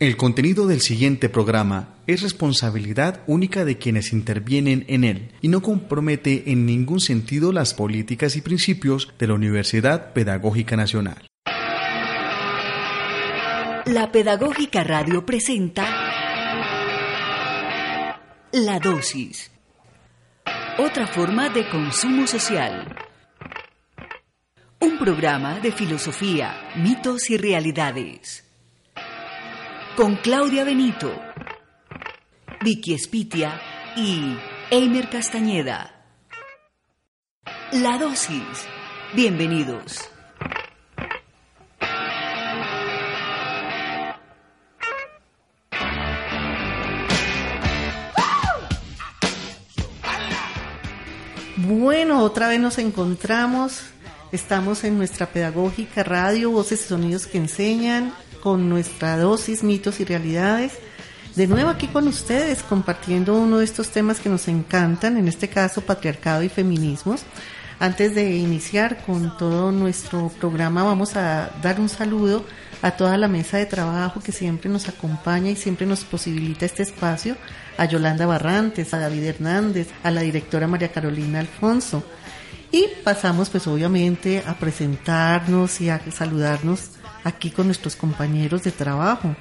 El contenido del siguiente programa es responsabilidad única de quienes intervienen en él y no compromete en ningún sentido las políticas y principios de la Universidad Pedagógica Nacional. La Pedagógica Radio presenta La Dosis. Otra forma de consumo social. Un programa de filosofía, mitos y realidades con Claudia Benito, Vicky Espitia y Eimer Castañeda. La dosis. Bienvenidos. Bueno, otra vez nos encontramos. Estamos en nuestra pedagógica radio, voces y sonidos que enseñan con nuestra dosis, mitos y realidades. De nuevo aquí con ustedes compartiendo uno de estos temas que nos encantan, en este caso patriarcado y feminismos. Antes de iniciar con todo nuestro programa vamos a dar un saludo a toda la mesa de trabajo que siempre nos acompaña y siempre nos posibilita este espacio, a Yolanda Barrantes, a David Hernández, a la directora María Carolina Alfonso. Y pasamos pues obviamente a presentarnos y a saludarnos aquí con nuestros compañeros de trabajo.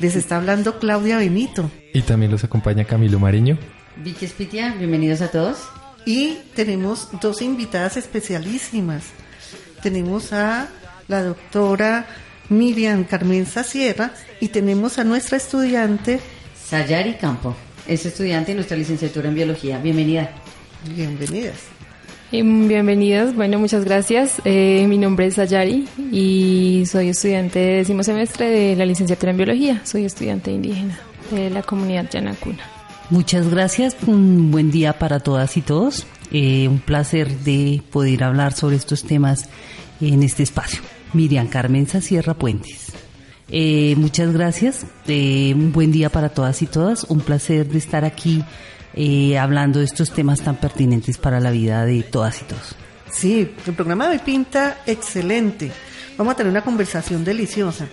Les está hablando Claudia Benito. Y también los acompaña Camilo Mariño. Vicky Espitia, bienvenidos a todos. Y tenemos dos invitadas especialísimas. Tenemos a la doctora Miriam Carmenza Sierra y tenemos a nuestra estudiante Sayari Campo. Es estudiante de nuestra licenciatura en biología. Bienvenida. Bienvenidas. Bienvenidos, bueno, muchas gracias. Eh, mi nombre es Ayari y soy estudiante de décimo semestre de la licenciatura en biología. Soy estudiante indígena de la comunidad Yanacuna. Muchas gracias, un buen día para todas y todos. Eh, un placer de poder hablar sobre estos temas en este espacio. Miriam Carmenza Sierra Puentes. Eh, muchas gracias, un buen día para todas y todas. Un placer de estar aquí eh, hablando de estos temas tan pertinentes para la vida de todas y todos. Sí, el programa hoy pinta excelente. Vamos a tener una conversación deliciosa.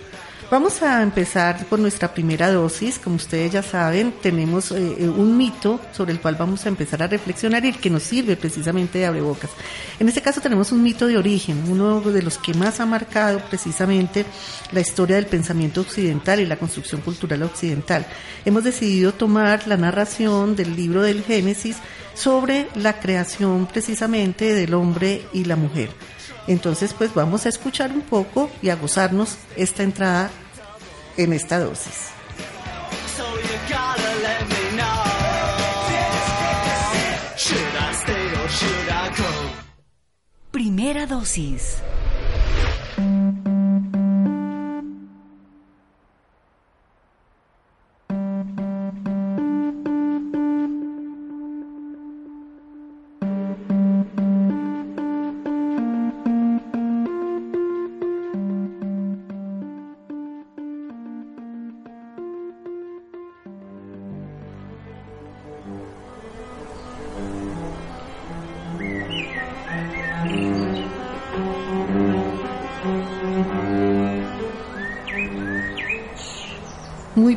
Vamos a empezar con nuestra primera dosis. Como ustedes ya saben, tenemos eh, eh, un mito sobre el cual vamos a empezar a reflexionar y que nos sirve precisamente de abrebocas. En este caso tenemos un mito de origen, uno de los que más ha marcado precisamente la historia del pensamiento occidental y la construcción cultural occidental. Hemos decidido tomar la narración del libro del Génesis sobre la creación precisamente del hombre y la mujer. Entonces, pues vamos a escuchar un poco y a gozarnos esta entrada en esta dosis. Primera dosis.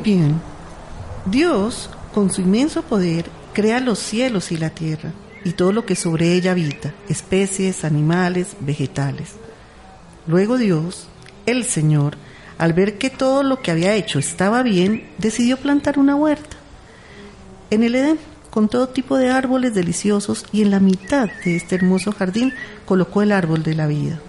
Bien. Dios, con su inmenso poder, crea los cielos y la tierra y todo lo que sobre ella habita, especies, animales, vegetales. Luego Dios, el Señor, al ver que todo lo que había hecho estaba bien, decidió plantar una huerta en el Edén con todo tipo de árboles deliciosos y en la mitad de este hermoso jardín colocó el árbol de la vida.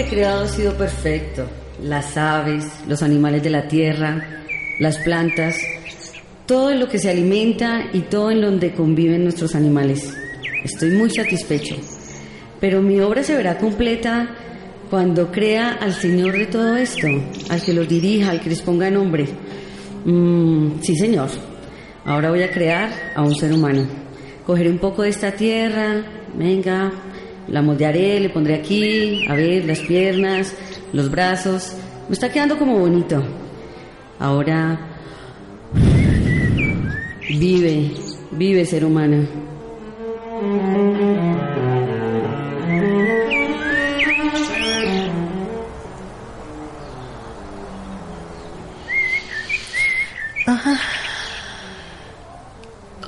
He creado ha sido perfecto. las aves, los animales de la tierra, las plantas, todo en lo que se alimenta y todo en donde conviven nuestros animales. Estoy muy satisfecho. Pero mi obra se verá completa cuando crea al Señor de todo esto, al que los dirija, al que les ponga nombre. Mm, sí, Señor. Ahora voy a crear a un ser humano. Cogeré un poco de esta tierra, venga, la moldearé, le pondré aquí, a ver, las piernas, los brazos. Me está quedando como bonito. Ahora vive, vive ser humano.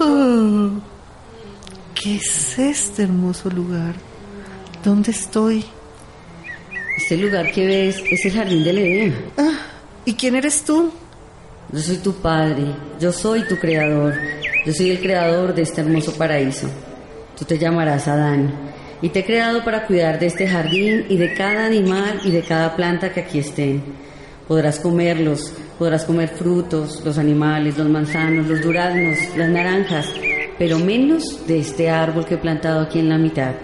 Oh, ¿Qué es este hermoso lugar? ¿Dónde estoy? Este lugar que ves es el jardín del Edén. Ah, ¿Y quién eres tú? Yo soy tu padre, yo soy tu creador, yo soy el creador de este hermoso paraíso. Tú te llamarás Adán y te he creado para cuidar de este jardín y de cada animal y de cada planta que aquí estén. Podrás comerlos, podrás comer frutos, los animales, los manzanos, los duraznos, las naranjas, pero menos de este árbol que he plantado aquí en la mitad.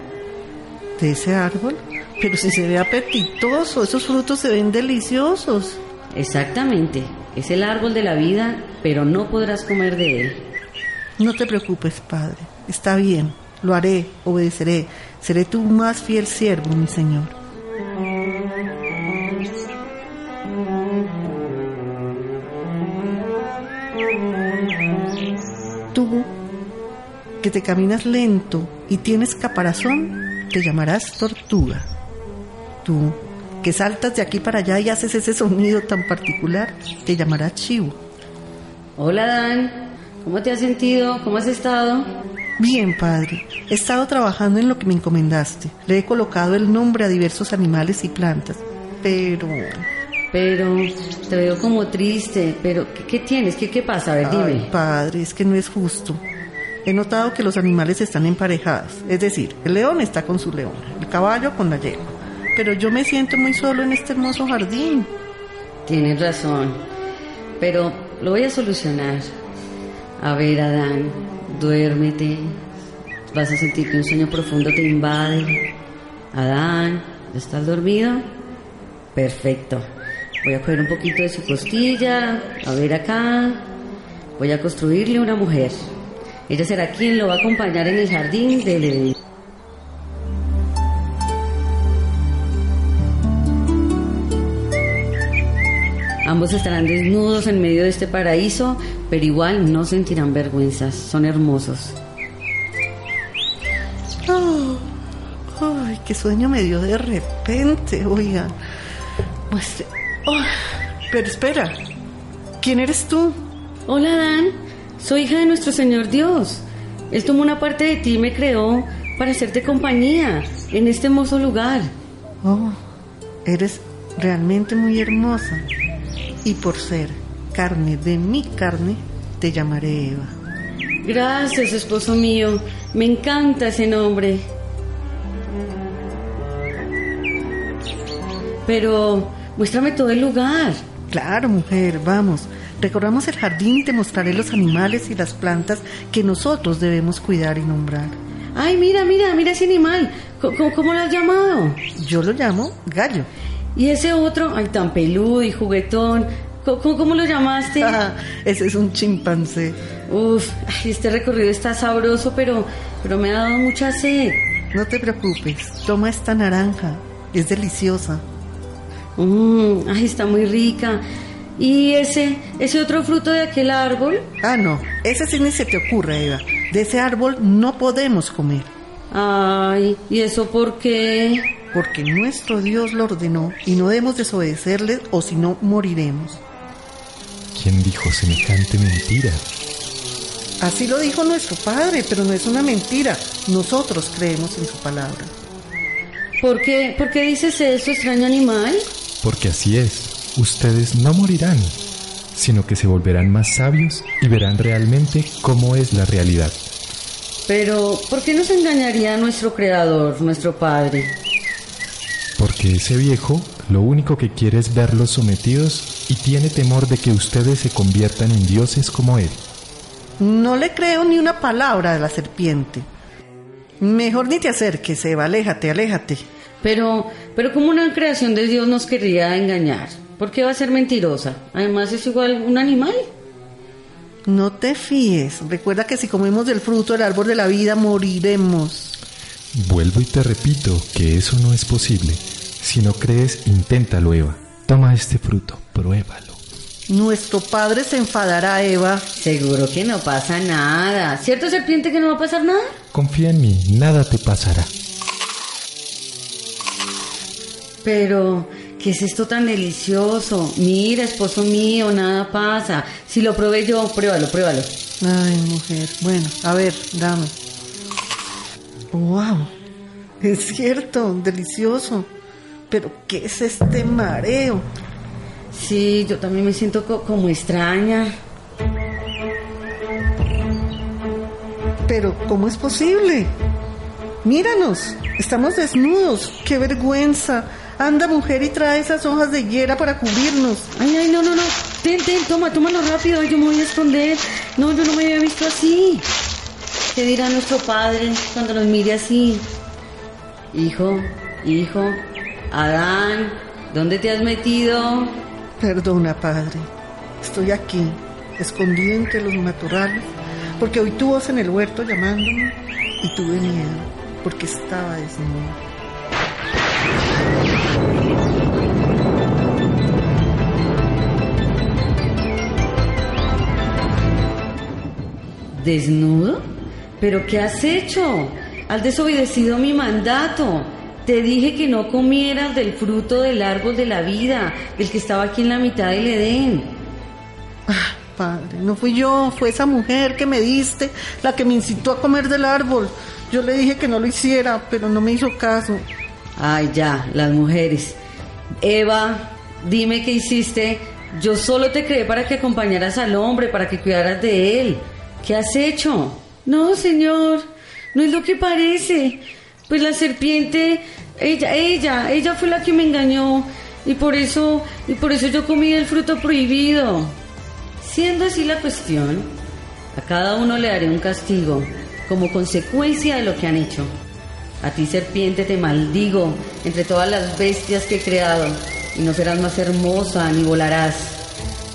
¿De ese árbol? Pero si se ve apetitoso, esos frutos se ven deliciosos. Exactamente, es el árbol de la vida, pero no podrás comer de él. No te preocupes, Padre. Está bien, lo haré, obedeceré. Seré tu más fiel siervo, mi Señor. Tú, que te caminas lento y tienes caparazón, te llamarás tortuga. Tú, que saltas de aquí para allá y haces ese sonido tan particular, te llamarás chivo. Hola Dan, ¿cómo te has sentido? ¿Cómo has estado? Bien, padre. He estado trabajando en lo que me encomendaste. Le he colocado el nombre a diversos animales y plantas. Pero... Pero te veo como triste, pero ¿qué, qué tienes? ¿Qué, ¿Qué pasa? A ver, dime. Ay, padre, es que no es justo. He notado que los animales están emparejados. Es decir, el león está con su león, el caballo con la yegua. Pero yo me siento muy solo en este hermoso jardín. Tienes razón, pero lo voy a solucionar. A ver, Adán, duérmete. Vas a sentir que un sueño profundo te invade. Adán, ¿estás dormido? Perfecto. Voy a coger un poquito de su costilla. A ver acá. Voy a construirle una mujer. Ella será quien lo va a acompañar en el jardín del Edén. Ambos estarán desnudos en medio de este paraíso, pero igual no sentirán vergüenzas. Son hermosos. Oh, ay, qué sueño me dio de repente, oiga. Pues, oh, pero espera, ¿quién eres tú? Hola, Dan. Soy hija de nuestro Señor Dios. Él tomó una parte de ti y me creó para hacerte compañía en este hermoso lugar. Oh, eres realmente muy hermosa. Y por ser carne de mi carne, te llamaré Eva. Gracias, esposo mío. Me encanta ese nombre. Pero muéstrame todo el lugar. Claro, mujer, vamos. Recorramos el jardín y te mostraré los animales y las plantas que nosotros debemos cuidar y nombrar. Ay, mira, mira, mira ese animal. ¿Cómo, cómo lo has llamado? Yo lo llamo gallo. Y ese otro, ay, tan peludo y juguetón. ¿Cómo, cómo lo llamaste? Ah, ese es un chimpancé. Uf, ay, este recorrido está sabroso, pero, pero me ha dado mucha sed. No te preocupes, toma esta naranja. Es deliciosa. Mmm, ay, está muy rica. ¿Y ese, ese otro fruto de aquel árbol? Ah, no, ese sí ni se te ocurre, Eva. De ese árbol no podemos comer. Ay, ¿y eso por qué? Porque nuestro Dios lo ordenó y no debemos desobedecerle o si no moriremos. ¿Quién dijo semejante mentira? Así lo dijo nuestro Padre, pero no es una mentira. Nosotros creemos en su palabra. ¿Por qué, ¿Por qué dices eso, extraño animal? Porque así es. Ustedes no morirán, sino que se volverán más sabios y verán realmente cómo es la realidad. Pero, ¿por qué nos engañaría nuestro creador, nuestro padre? Porque ese viejo Lo único que quiere es verlos sometidos y tiene temor de que ustedes se conviertan en dioses como él. No le creo ni una palabra de la serpiente. Mejor ni te acerques, Eva, aléjate, aléjate. Pero, pero como una creación de Dios nos querría engañar. ¿Por qué va a ser mentirosa? Además es igual un animal. No te fíes. Recuerda que si comemos del fruto del árbol de la vida moriremos. Vuelvo y te repito que eso no es posible. Si no crees, inténtalo, Eva. Toma este fruto, pruébalo. Nuestro padre se enfadará, Eva. Seguro que no pasa nada. ¿Cierto, serpiente, que no va a pasar nada? Confía en mí, nada te pasará. Pero, ¿qué es esto tan delicioso? Mira, esposo mío, nada pasa. Si lo probé yo, pruébalo, pruébalo. Ay, mujer. Bueno, a ver, dame. ¡Wow! Es cierto, delicioso. Pero, ¿qué es este mareo? Sí, yo también me siento co- como extraña. Pero, ¿cómo es posible? Míranos, estamos desnudos. ¡Qué vergüenza! Anda, mujer, y trae esas hojas de higuera para cubrirnos. Ay, ay, no, no, no. Ten, ten, toma, tómalo rápido. Yo me voy a esconder. No, yo no me había visto así. ¿Qué dirá nuestro padre cuando nos mire así? Hijo, hijo, Adán, ¿dónde te has metido? Perdona, padre. Estoy aquí, escondido entre los matorrales, porque oí tu voz en el huerto llamándome y tuve miedo, porque estaba desnudo. ¿Desnudo? ¿Pero qué has hecho? Has desobedecido mi mandato. Te dije que no comieras del fruto del árbol de la vida, el que estaba aquí en la mitad del Edén. Ah, padre, no fui yo, fue esa mujer que me diste, la que me incitó a comer del árbol. Yo le dije que no lo hiciera, pero no me hizo caso. Ay, ya, las mujeres. Eva, dime qué hiciste. Yo solo te creé para que acompañaras al hombre, para que cuidaras de él. ¿Qué has hecho? No, señor, no es lo que parece. Pues la serpiente, ella, ella, ella fue la que me engañó y por eso, y por eso yo comí el fruto prohibido. Siendo así la cuestión, a cada uno le daré un castigo como consecuencia de lo que han hecho. A ti, serpiente, te maldigo entre todas las bestias que he creado, y no serás más hermosa ni volarás.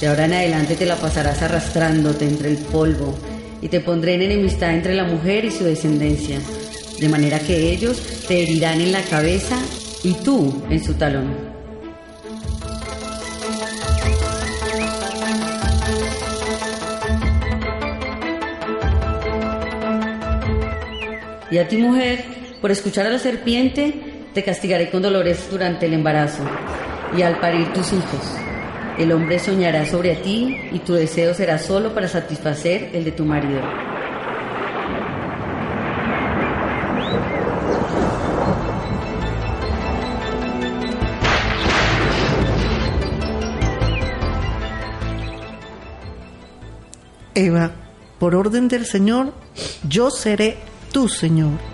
De ahora en adelante te la pasarás arrastrándote entre el polvo, y te pondré en enemistad entre la mujer y su descendencia, de manera que ellos te herirán en la cabeza y tú en su talón. Y a ti, mujer, por escuchar a la serpiente, te castigaré con dolores durante el embarazo y al parir tus hijos. El hombre soñará sobre ti y tu deseo será solo para satisfacer el de tu marido. Eva, por orden del Señor, yo seré tu Señor.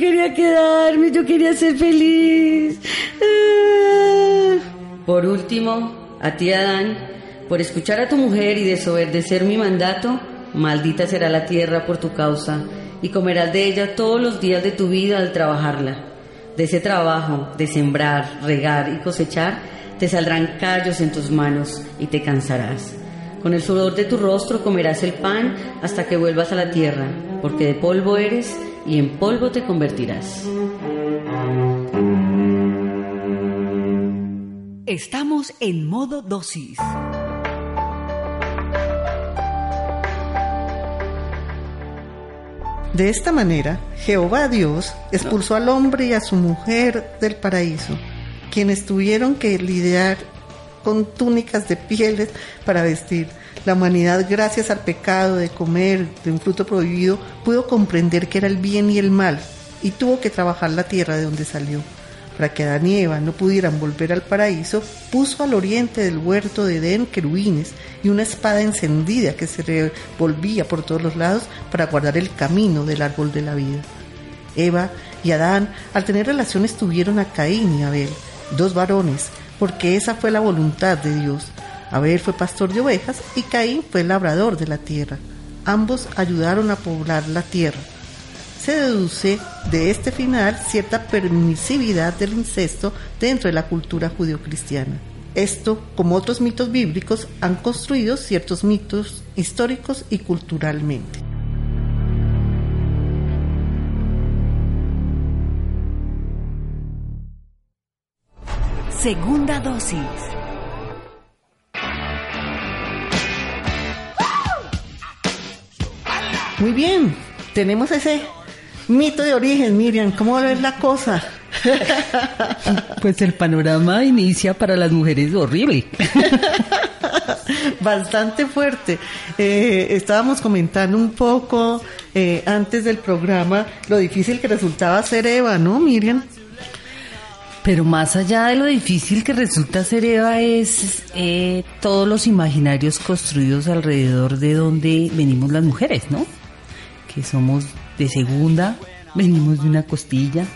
Quería quedarme, yo quería ser feliz. Por último, a ti, Adán, por escuchar a tu mujer y desobedecer mi mandato, maldita será la tierra por tu causa, y comerás de ella todos los días de tu vida al trabajarla. De ese trabajo, de sembrar, regar y cosechar, te saldrán callos en tus manos y te cansarás. Con el sudor de tu rostro comerás el pan hasta que vuelvas a la tierra, porque de polvo eres y en polvo te convertirás. Estamos en modo dosis. De esta manera, Jehová Dios expulsó al hombre y a su mujer del paraíso, quienes tuvieron que lidiar con túnicas de pieles para vestir. La humanidad, gracias al pecado de comer de un fruto prohibido, pudo comprender que era el bien y el mal y tuvo que trabajar la tierra de donde salió. para que Adán y Eva no pudieran volver al paraíso, puso al oriente del huerto de Edén querubines y una espada encendida que se revolvía por todos los lados para guardar el camino del árbol de la vida. Eva y Adán, al tener relaciones, tuvieron a Caín y Abel, dos varones, porque esa fue la voluntad de Dios. Abel fue pastor de ovejas y Caín fue labrador de la tierra. Ambos ayudaron a poblar la tierra. Se deduce de este final cierta permisividad del incesto dentro de la cultura judeocristiana. Esto, como otros mitos bíblicos, han construido ciertos mitos históricos y culturalmente. Segunda dosis. Muy bien, tenemos ese mito de origen, Miriam. ¿Cómo es la cosa? Pues el panorama inicia para las mujeres horrible. Bastante fuerte. Eh, estábamos comentando un poco eh, antes del programa lo difícil que resultaba ser Eva, ¿no, Miriam? Pero más allá de lo difícil que resulta ser Eva es eh, todos los imaginarios construidos alrededor de donde venimos las mujeres, ¿no? Que somos de segunda, venimos de una costilla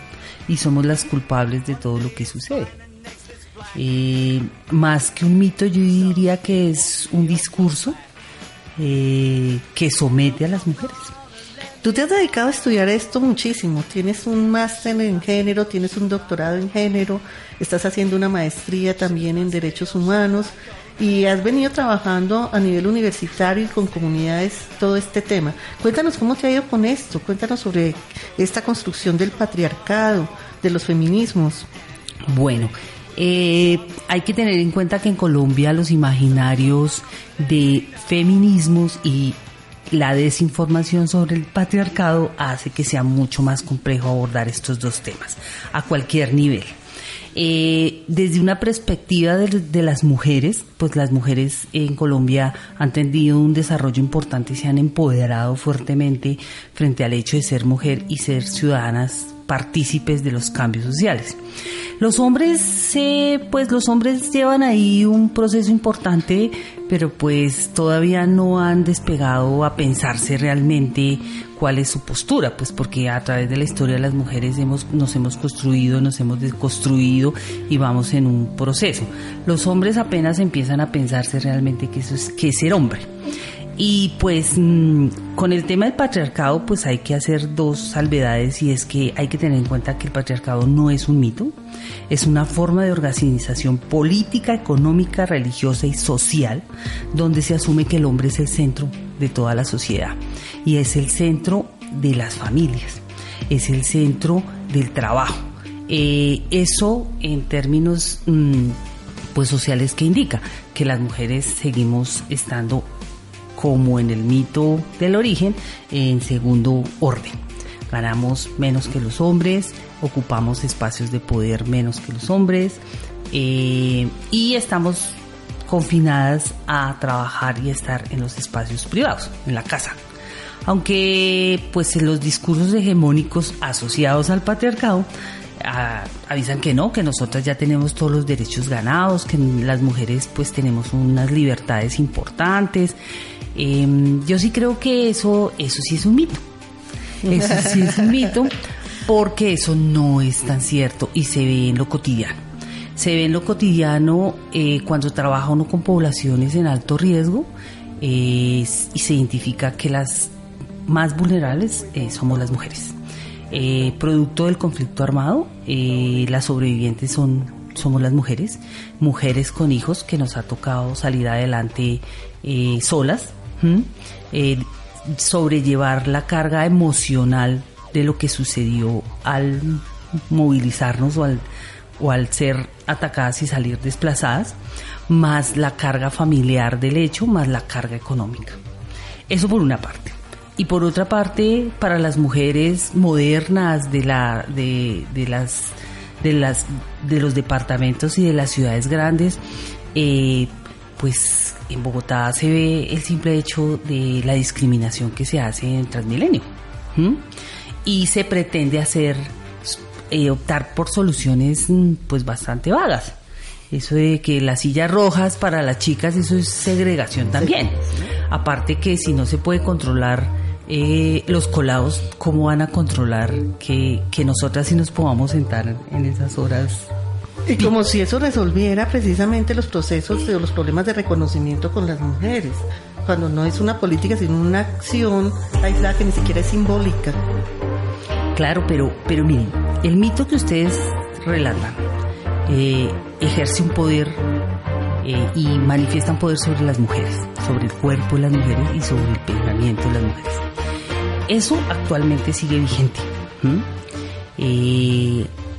y somos las culpables de todo lo que sucede. Eh, más que un mito, yo diría que es un discurso eh, que somete a las mujeres. Tú te has dedicado a estudiar esto muchísimo. Tienes un máster en género, tienes un doctorado en género, estás haciendo una maestría también en derechos humanos y has venido trabajando a nivel universitario y con comunidades todo este tema. Cuéntanos cómo te ha ido con esto, cuéntanos sobre esta construcción del patriarcado, de los feminismos. Bueno, eh, hay que tener en cuenta que en Colombia los imaginarios de feminismos y la desinformación sobre el patriarcado hace que sea mucho más complejo abordar estos dos temas a cualquier nivel. Eh, desde una perspectiva de, las mujeres, pues las mujeres en Colombia han tenido un desarrollo importante y se han empoderado fuertemente frente al hecho de ser mujer y ser ciudadanas partícipes de los cambios sociales. Los hombres, pues los hombres llevan ahí un proceso importante, pero pues todavía no han despegado a pensarse realmente cuál es su postura, pues porque a través de la historia las mujeres hemos, nos hemos construido, nos hemos desconstruido y vamos en un proceso. Los hombres apenas empiezan a pensarse realmente que que es ser hombre. Y pues mm, con el tema del patriarcado pues hay que hacer dos salvedades y es que hay que tener en cuenta que el patriarcado no es un mito, es una forma de organización política, económica, religiosa y social donde se asume que el hombre es el centro de toda la sociedad y es el centro de las familias, es el centro del trabajo. Eh, eso en términos mm, pues sociales que indica que las mujeres seguimos estando como en el mito del origen, en segundo orden. Ganamos menos que los hombres, ocupamos espacios de poder menos que los hombres eh, y estamos confinadas a trabajar y estar en los espacios privados, en la casa. Aunque pues los discursos hegemónicos asociados al patriarcado avisan que no, que nosotras ya tenemos todos los derechos ganados, que las mujeres pues tenemos unas libertades importantes, Em, yo sí creo que eso, eso sí es un mito. Eso sí es un mito porque eso no es tan cierto y se ve en lo cotidiano. Se ve en lo cotidiano eh, cuando trabaja uno con poblaciones en alto riesgo y se identifica que las más vulnerables eh, somos las mujeres. Eh, producto del conflicto armado, las sobrevivientes son somos las mujeres, mujeres con hijos que nos ha tocado salir adelante solas, eh, sobrellevar la carga emocional de lo que sucedió al movilizarnos o al, o al ser atacadas y salir desplazadas, más la carga familiar del hecho, más la carga económica. Eso por una parte. Y por otra parte, para las mujeres modernas de la, de, de las, de las, de los departamentos y de las ciudades grandes, eh, pues en Bogotá se ve el simple hecho de la discriminación que se hace en Transmilenio. Y se pretende hacer eh, optar por soluciones mm, pues bastante vagas. Eso de que las sillas rojas para las chicas, eso es segregación también. Aparte que si no se puede controlar eh, los colados, ¿cómo van a controlar que, que nosotras sí nos podamos sentar en esas horas? Y como si eso resolviera precisamente los procesos de los problemas de reconocimiento con las mujeres, cuando no es una política sino una acción aislada que ni siquiera es simbólica. Claro, pero, pero miren, el mito que ustedes relatan eh, ejerce un poder eh, y manifiesta un poder sobre las mujeres, sobre el cuerpo de las mujeres y sobre el pensamiento de las mujeres. Eso actualmente sigue vigente.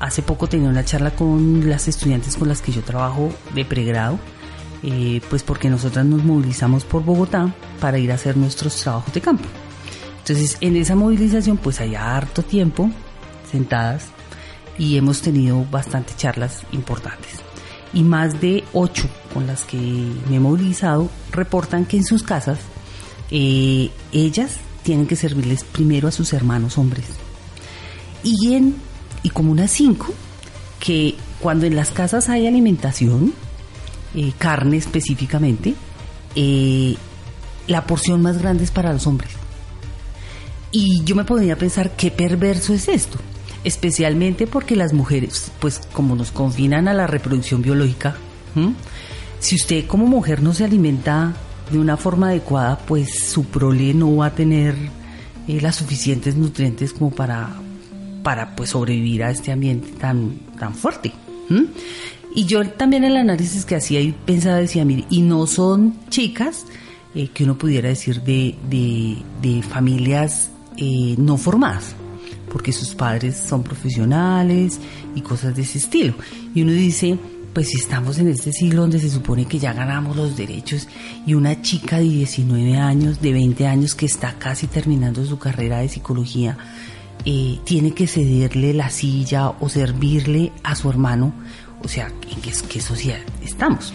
Hace poco tenía una charla con las estudiantes con las que yo trabajo de pregrado, pues porque nosotras nos movilizamos por Bogotá para ir a hacer nuestros trabajos de campo. Entonces, en esa movilización, pues hay harto tiempo sentadas y hemos tenido bastantes charlas importantes. Y más de ocho con las que me he movilizado reportan que en sus casas eh, ellas tienen que servirles primero a sus hermanos hombres. Y, en, y como unas cinco, que cuando en las casas hay alimentación, eh, carne específicamente, eh, la porción más grande es para los hombres. Y yo me podría pensar qué perverso es esto, especialmente porque las mujeres, pues como nos confinan a la reproducción biológica, si usted como mujer no se alimenta de una forma adecuada, pues su prole no va a tener eh, las suficientes nutrientes como para, para pues sobrevivir a este ambiente tan, tan fuerte. Y yo también el análisis que hacía y pensaba, decía, mire, y no son chicas eh, que uno pudiera decir de, de, de familias eh, no formadas, porque sus padres son profesionales y cosas de ese estilo. Y uno dice, pues si estamos en este siglo donde se supone que ya ganamos los derechos y una chica de 19 años, de 20 años que está casi terminando su carrera de psicología, eh, tiene que cederle la silla o servirle a su hermano, o sea, ¿en qué, sociedad estamos?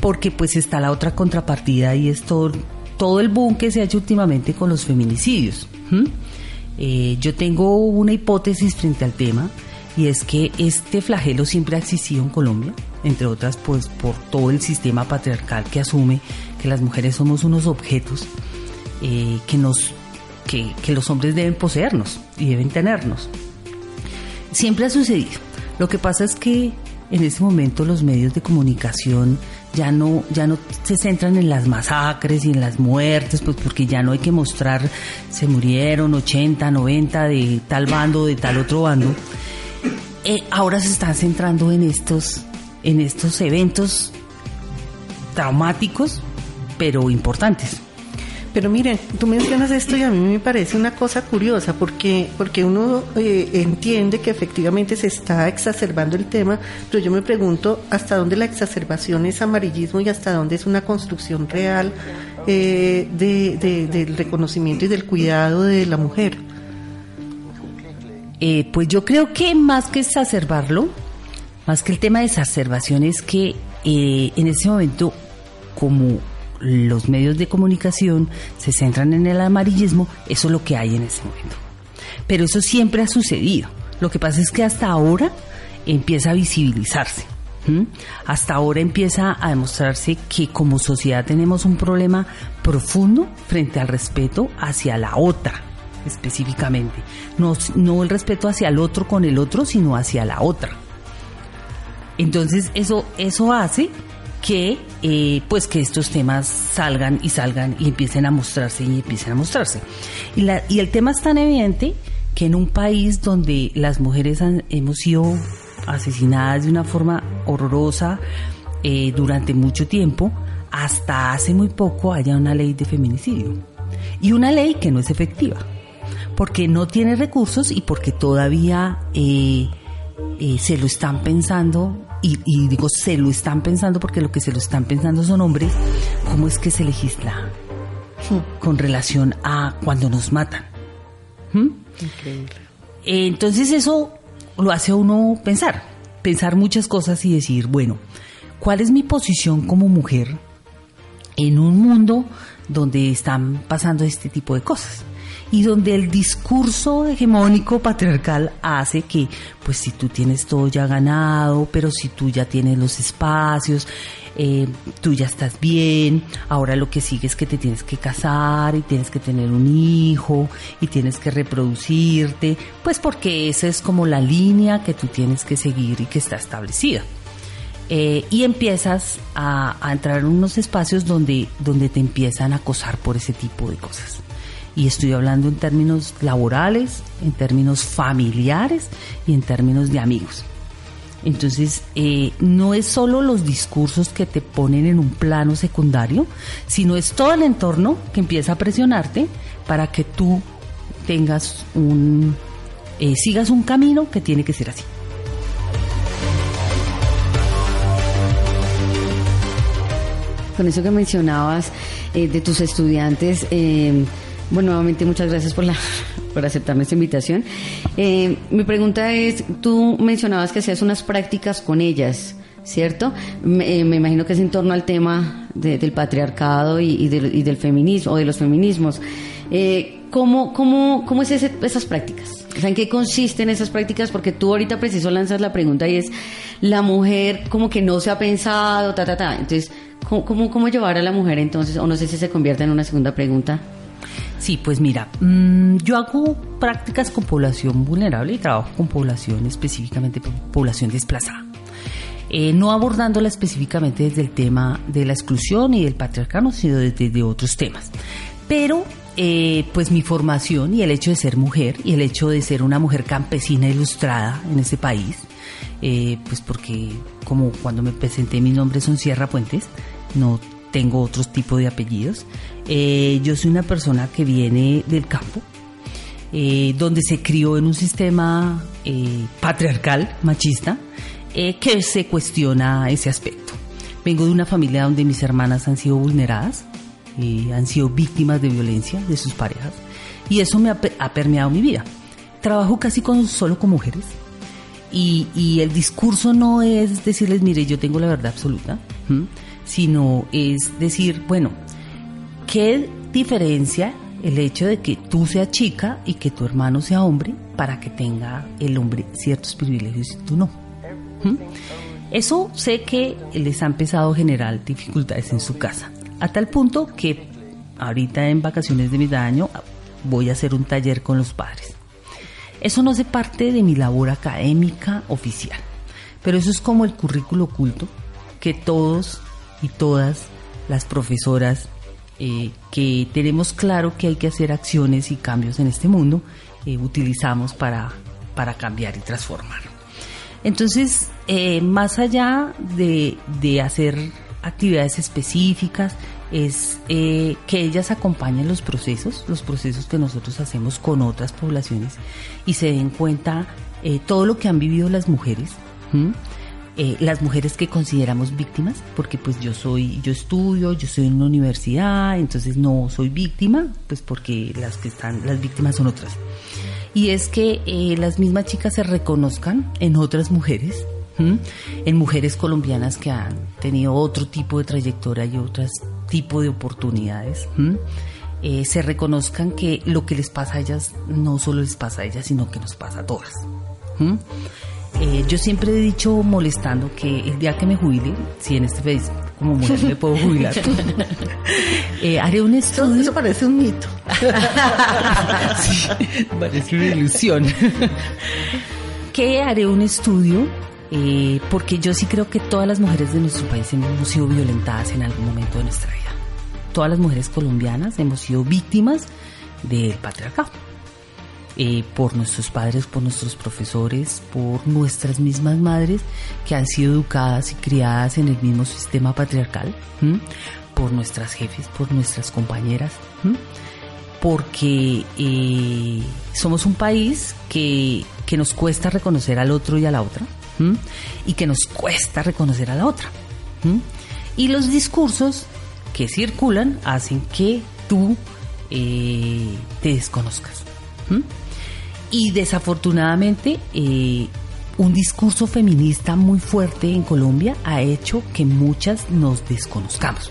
Porque pues está la otra contrapartida y es todo, todo el boom que se ha hecho últimamente con los feminicidios. Eh, yo tengo una hipótesis frente al tema y es que este flagelo siempre ha existido en Colombia, entre otras pues por todo el sistema patriarcal que asume que las mujeres somos unos objetos eh, que nos que, los hombres deben poseernos y deben tenernos. Siempre ha sucedido. Lo que pasa es que en ese momento los medios de comunicación ya no, ya no se centran en las masacres y en las muertes, pues porque ya no hay que mostrar se murieron 80, 90 de tal bando, de tal otro bando. Eh, ahora se están centrando en estos, en estos eventos traumáticos, pero importantes. Pero miren, tú mencionas esto y a mí me parece una cosa curiosa porque, porque uno eh, entiende que efectivamente se está exacerbando el tema, pero yo me pregunto hasta dónde la exacerbación es amarillismo y hasta dónde es una construcción real eh, del reconocimiento y del cuidado de la mujer. Eh, pues yo creo que más que exacerbarlo, más que el tema de exacerbación es que en ese momento como los medios de comunicación se centran en el amarillismo, eso es lo que hay en ese momento. Pero eso siempre ha sucedido. Lo que pasa es que hasta ahora empieza a visibilizarse. Hasta ahora empieza a demostrarse que como sociedad tenemos un problema profundo frente al respeto hacia la otra, específicamente. No, no el respeto hacia el otro con el otro, sino hacia la otra. Entonces eso, eso hace que eh, pues que estos temas salgan y salgan y empiecen a mostrarse y empiecen a mostrarse. Y, la, y el tema es tan evidente que en un país donde las mujeres hemos sido asesinadas de una forma horrorosa eh, durante mucho tiempo, hasta hace muy poco haya una ley de feminicidio. Y una ley que no es efectiva, porque no tiene recursos y porque todavía eh, se lo están pensando y, digo se lo están pensando porque lo que se lo están pensando son hombres, ¿cómo es que se legisla con relación a cuando nos matan? ¿Mm? Entonces eso lo hace a uno pensar, pensar muchas cosas y decir, bueno, ¿cuál es mi posición como mujer en un mundo donde están pasando este tipo de cosas? Y donde el discurso hegemónico patriarcal hace que, pues si tú tienes todo ya ganado, pero si tú ya tienes los espacios, eh, tú ya estás bien, ahora lo que sigue es que te tienes que casar y tienes que tener un hijo y tienes que reproducirte, pues porque esa es como la línea que tú tienes que seguir y que está establecida. Eh, y empiezas a, entrar en unos espacios donde, donde te empiezan a acosar por ese tipo de cosas. Y estoy hablando en términos laborales, en términos familiares y en términos de amigos. Entonces, eh, no es solo los discursos que te ponen en un plano secundario, sino es todo el entorno que empieza a presionarte para que tú tengas un, eh, sigas un camino que tiene que ser así. Con eso que mencionabas eh, de tus estudiantes, bueno, nuevamente muchas gracias por la por aceptarme esta invitación. Eh, mi pregunta es, tú mencionabas que hacías unas prácticas con ellas, ¿cierto? Me, me imagino que es en torno al tema de, del patriarcado y, y, y, del, feminismo o de los feminismos. Eh, ¿Cómo, cómo, cómo es ese, esas prácticas? O sea, ¿en qué consisten esas prácticas? Porque tú ahorita preciso lanzas la pregunta y es, la mujer como que no se ha pensado, ta, ta, ta. Entonces, ¿cómo, cómo, cómo llevar a la mujer entonces? O no sé si se convierte en una segunda pregunta. Sí, pues mira, mmm, yo hago prácticas con población vulnerable y trabajo con población específicamente población desplazada. Eh, no abordándola específicamente desde el tema de la exclusión y del patriarcado, sino desde de otros temas. Pero eh, pues mi formación y el hecho de ser mujer y el hecho de ser una mujer campesina ilustrada en este país, eh, pues porque como cuando me presenté mi nombre son Sierra Puentes, no tengo otros tipos de apellidos. Eh, yo soy una persona que viene del campo, eh, donde se crió en un sistema eh, patriarcal, machista, que se cuestiona ese aspecto. Vengo de una familia donde mis hermanas han sido vulneradas, han sido víctimas de violencia de sus parejas, y eso me ha, ha permeado mi vida. Trabajo casi con, solo con mujeres, y, y, el discurso no es decirles, mire, yo tengo la verdad absoluta. ¿Mm? sino es decir, bueno, ¿qué diferencia el hecho de que tú seas chica y que tu hermano sea hombre para que tenga el hombre ciertos privilegios y tú no? ¿Mm? Eso sé que les ha empezado a generar dificultades en su casa, a tal punto que ahorita en vacaciones de mi año voy a hacer un taller con los padres. Eso no hace parte de mi labor académica oficial, pero eso es como el currículo oculto que todos y todas las profesoras eh, que tenemos claro que hay que hacer acciones y cambios en este mundo, eh, utilizamos para, para cambiar y transformar. Entonces, eh, más allá de, de, hacer actividades específicas, es que ellas acompañen los procesos, los procesos que nosotros hacemos con otras poblaciones y se den cuenta todo lo que han vivido las mujeres. Eh, las mujeres que consideramos víctimas, porque pues yo soy, yo estudio, yo soy en una universidad, entonces no soy víctima, pues porque las que están, las víctimas son otras. Y es que eh, las mismas chicas se reconozcan en otras mujeres, en mujeres colombianas que han tenido otro tipo de trayectoria y otro tipo de oportunidades. Eh, se reconozcan que lo que les pasa a ellas no solo les pasa a ellas, sino que nos pasa a todas. Eh, yo siempre he dicho molestando que el día que me jubile, si en este país como mujer me puedo jubilar, eh, haré un estudio. Eso, eso parece un mito. sí, parece una ilusión. que haré un estudio eh, porque yo sí creo que todas las mujeres de nuestro país hemos sido violentadas en algún momento de nuestra vida. Todas las mujeres colombianas hemos sido víctimas del patriarcado eh, por nuestros padres, por nuestros profesores, por nuestras mismas madres que han sido educadas y criadas en el mismo sistema patriarcal, por nuestras jefes, por nuestras compañeras, porque eh, somos un país que, que, nos cuesta reconocer al otro y a la otra, y que nos cuesta reconocer a la otra. Y los discursos que circulan hacen que tú eh, te desconozcas. Y desafortunadamente, eh, un discurso feminista muy fuerte en Colombia ha hecho que muchas nos desconozcamos.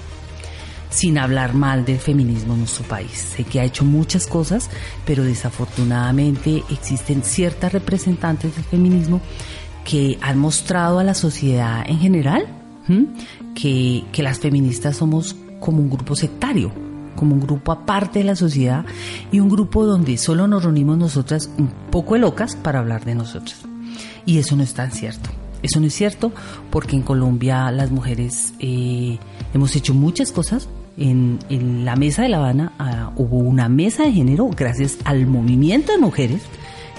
sin hablar mal del feminismo en nuestro país. Sé que ha hecho muchas cosas, pero desafortunadamente existen ciertas representantes del feminismo que han mostrado a la sociedad en general que, que las feministas somos como un grupo sectario, como un grupo aparte de la sociedad y un grupo donde solo nos reunimos nosotras un poco locas para hablar de nosotras. Y eso no es tan cierto. Eso no es cierto porque en Colombia las mujeres eh, hemos hecho muchas cosas. En, la mesa de La Habana ah, hubo una mesa de género gracias al movimiento de mujeres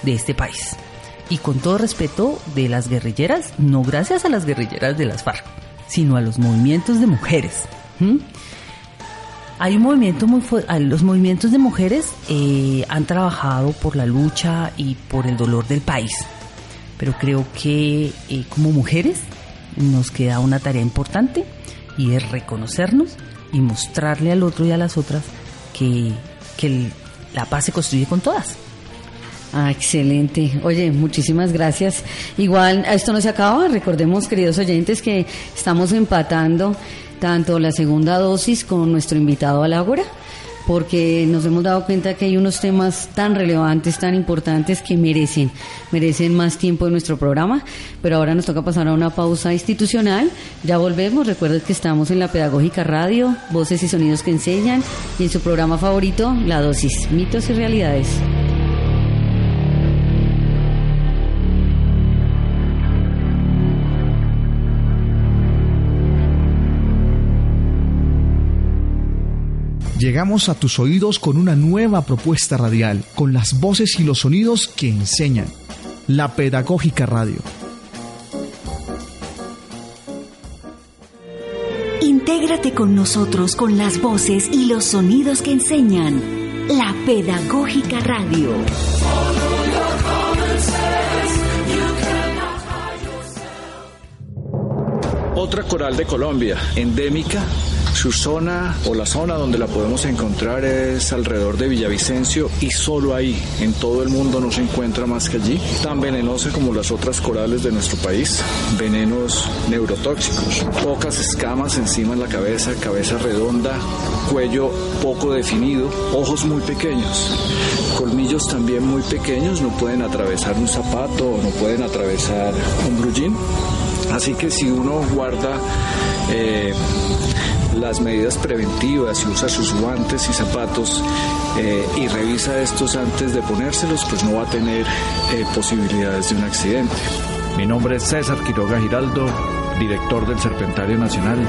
de este país. Y con todo respeto de las guerrilleras, no gracias a las guerrilleras de las FARC, sino a los movimientos de mujeres. Hay un movimiento muy fuerte, los movimientos de mujeres eh, han trabajado por la lucha y por el dolor del país, pero creo que eh, como mujeres nos queda una tarea importante y es reconocernos y mostrarle al otro y a las otras que, que la paz se construye con todas. Ah, excelente. Oye, muchísimas gracias. Igual, esto no se acaba. Recordemos, queridos oyentes, que estamos empatando tanto la segunda dosis con nuestro invitado a la porque nos hemos dado cuenta que hay unos temas tan relevantes, tan importantes que merecen, merecen más tiempo en nuestro programa, pero ahora nos toca pasar a una pausa institucional. Ya volvemos, recuerden que estamos en la Pedagógica Radio, Voces y Sonidos que Enseñan, y en su programa favorito, La Dosis, Mitos y Realidades. Llegamos a tus oídos con una nueva propuesta radial, con las voces y los sonidos que enseñan. La Pedagógica Radio. Intégrate con nosotros con las voces y los sonidos que enseñan. La Pedagógica Radio. Otra coral de Colombia, endémica su zona o la zona donde la podemos encontrar es alrededor de Villavicencio y solo ahí, en todo el mundo no se encuentra más que allí. Tan venenosa como las otras corales de nuestro país, venenos neurotóxicos, pocas escamas encima en la cabeza, cabeza redonda, cuello poco definido, ojos muy pequeños, colmillos también muy pequeños, no pueden atravesar un zapato o no pueden atravesar un brullín. Así que si uno guarda eh, las medidas preventivas y usa sus guantes y zapatos eh, y revisa estos antes de ponérselos, pues no va a tener eh, posibilidades de un accidente. Mi nombre es César Quiroga Giraldo, director del Serpentario Nacional.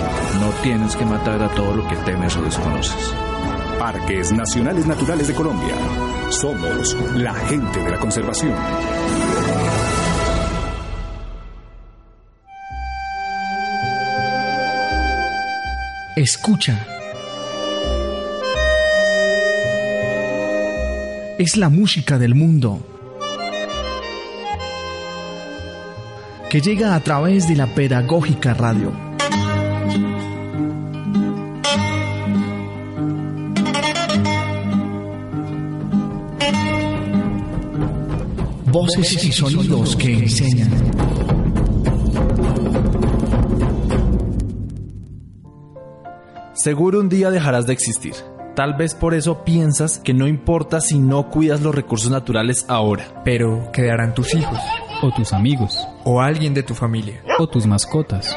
No tienes que matar a todo lo que temes o desconoces. Parques Nacionales Naturales de Colombia. Somos la gente de la conservación. Escucha. Es la música del mundo que llega a través de la pedagógica radio. Voces y sonidos que enseñan. Seguro un día dejarás de existir. Tal vez por eso piensas que no importa si no cuidas los recursos naturales ahora. Pero quedarán tus hijos. O tus amigos. O alguien de tu familia. O tus mascotas.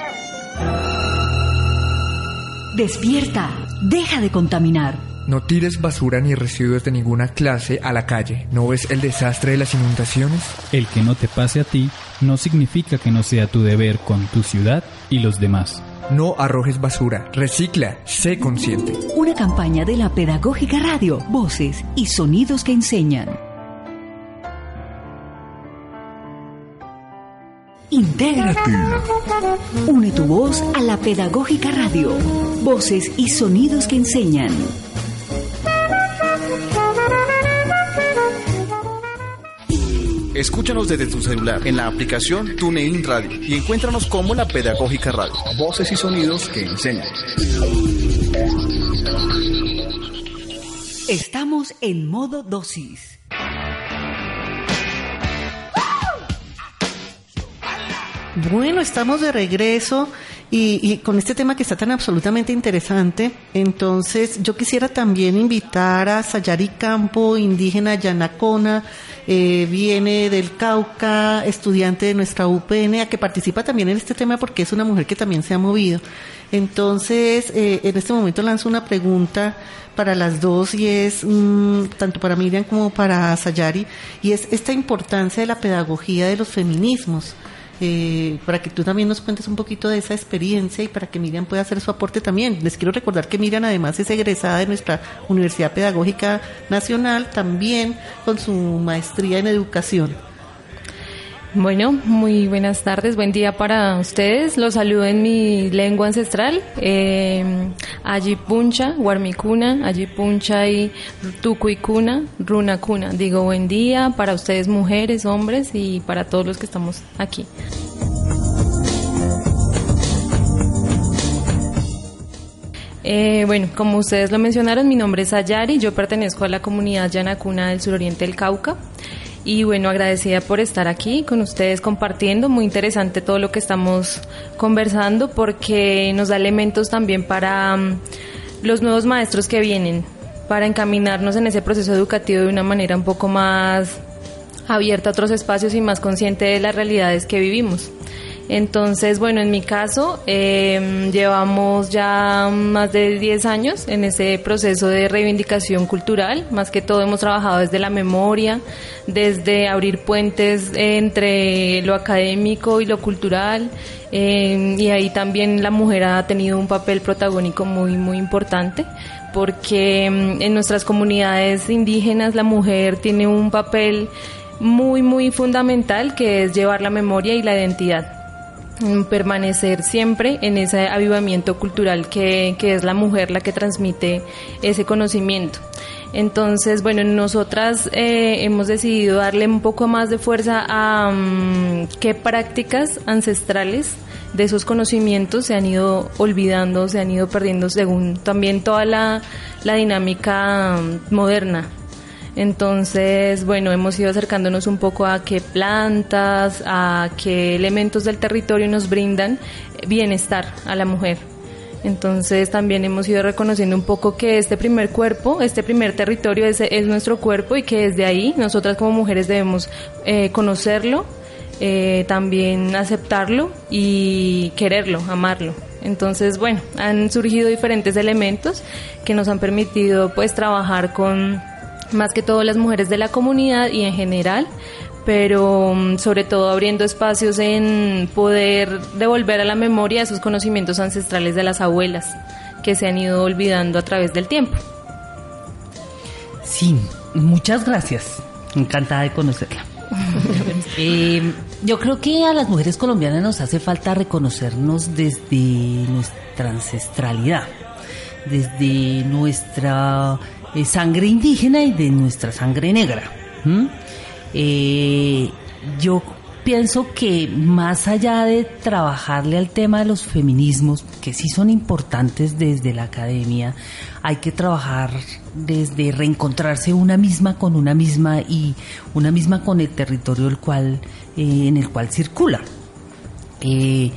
Despierta. Deja de contaminar. No tires basura ni residuos de ninguna clase a la calle. ¿No ves el desastre de las inundaciones? El que no te pase a ti no significa que no sea tu deber con tu ciudad y los demás. No arrojes basura, recicla, sé consciente. Una campaña de la Pedagógica Radio, voces y sonidos que enseñan. Intégrate. Une tu voz a la Pedagógica Radio, voces y sonidos que enseñan. Escúchanos desde tu celular en la aplicación TuneIn Radio y encuéntranos como la Pedagógica Radio. Voces y sonidos que enseñan. Estamos en modo dosis. Bueno, estamos de regreso Y, con este tema que está tan absolutamente interesante, entonces yo quisiera también invitar a Sayari Campo, indígena yanacona, eh, viene del Cauca, estudiante de nuestra UPN, a que participa también en este tema porque es una mujer que también se ha movido. Entonces, eh, en este momento lanzo una pregunta para las dos y es mm, tanto para Miriam como para Sayari y es esta importancia de la pedagogía de los feminismos. Eh, para que tú también nos cuentes un poquito de esa experiencia y para que Miriam pueda hacer su aporte también. Les quiero recordar que Miriam además es egresada de nuestra Universidad Pedagógica Nacional, también con su maestría en educación. Bueno, muy buenas tardes, buen día para ustedes. Los saludo en mi lengua ancestral, eh, Ayipuncha, Guarmicuna, Ayipuncha y Tucuicuna, Runacuna. Digo buen día para ustedes mujeres, hombres y para todos los que estamos aquí. Eh, bueno, como ustedes lo mencionaron, mi nombre es Ayari, yo pertenezco a la comunidad Yanacuna del suroriente del Cauca. Y bueno, agradecida por estar aquí con ustedes compartiendo. Muy interesante todo lo que estamos conversando porque nos da elementos también para mm, los nuevos maestros que vienen, para encaminarnos en ese proceso educativo de una manera un poco más abierta a otros espacios y más consciente de las realidades que vivimos. Entonces, bueno, en mi caso, em, llevamos ya más de 10 años en ese proceso de reivindicación cultural. Más que todo hemos trabajado desde la memoria, desde abrir puentes entre lo académico y lo cultural. Em, y ahí también la mujer ha tenido un papel protagónico muy, muy importante porque em, en nuestras comunidades indígenas la mujer tiene un papel muy, muy fundamental que es llevar la memoria y la identidad permanecer siempre en ese avivamiento cultural que, es la mujer la que transmite ese conocimiento. Entonces, bueno, nosotras eh, hemos decidido darle un poco más de fuerza a mm, qué prácticas ancestrales de esos conocimientos se han ido olvidando, se han ido perdiendo según también toda la, la dinámica mm, moderna entonces, bueno, hemos ido acercándonos un poco a qué plantas, a qué elementos del territorio nos brindan bienestar a la mujer. Entonces también hemos ido reconociendo un poco que este primer cuerpo, este primer territorio es, es nuestro cuerpo y que desde ahí nosotras como mujeres debemos eh, conocerlo, eh, también aceptarlo y quererlo, amarlo. Entonces, bueno, han surgido diferentes elementos que nos han permitido pues trabajar con más que todo las mujeres de la comunidad y en general, pero mm, sobre todo abriendo espacios en poder devolver a la memoria esos conocimientos ancestrales de las abuelas que se han ido olvidando a través del tiempo. Sí, muchas gracias. Encantada de conocerla. Eh, yo creo que a las mujeres colombianas nos hace falta reconocernos desde nuestra ancestralidad, desde nuestra de sangre indígena y de nuestra sangre negra. Eh, yo pienso que más allá de trabajarle al tema de los feminismos, que sí son importantes desde la academia, hay que trabajar desde reencontrarse una misma con una misma y una misma con el territorio cual, eh, en el cual circula. Eh,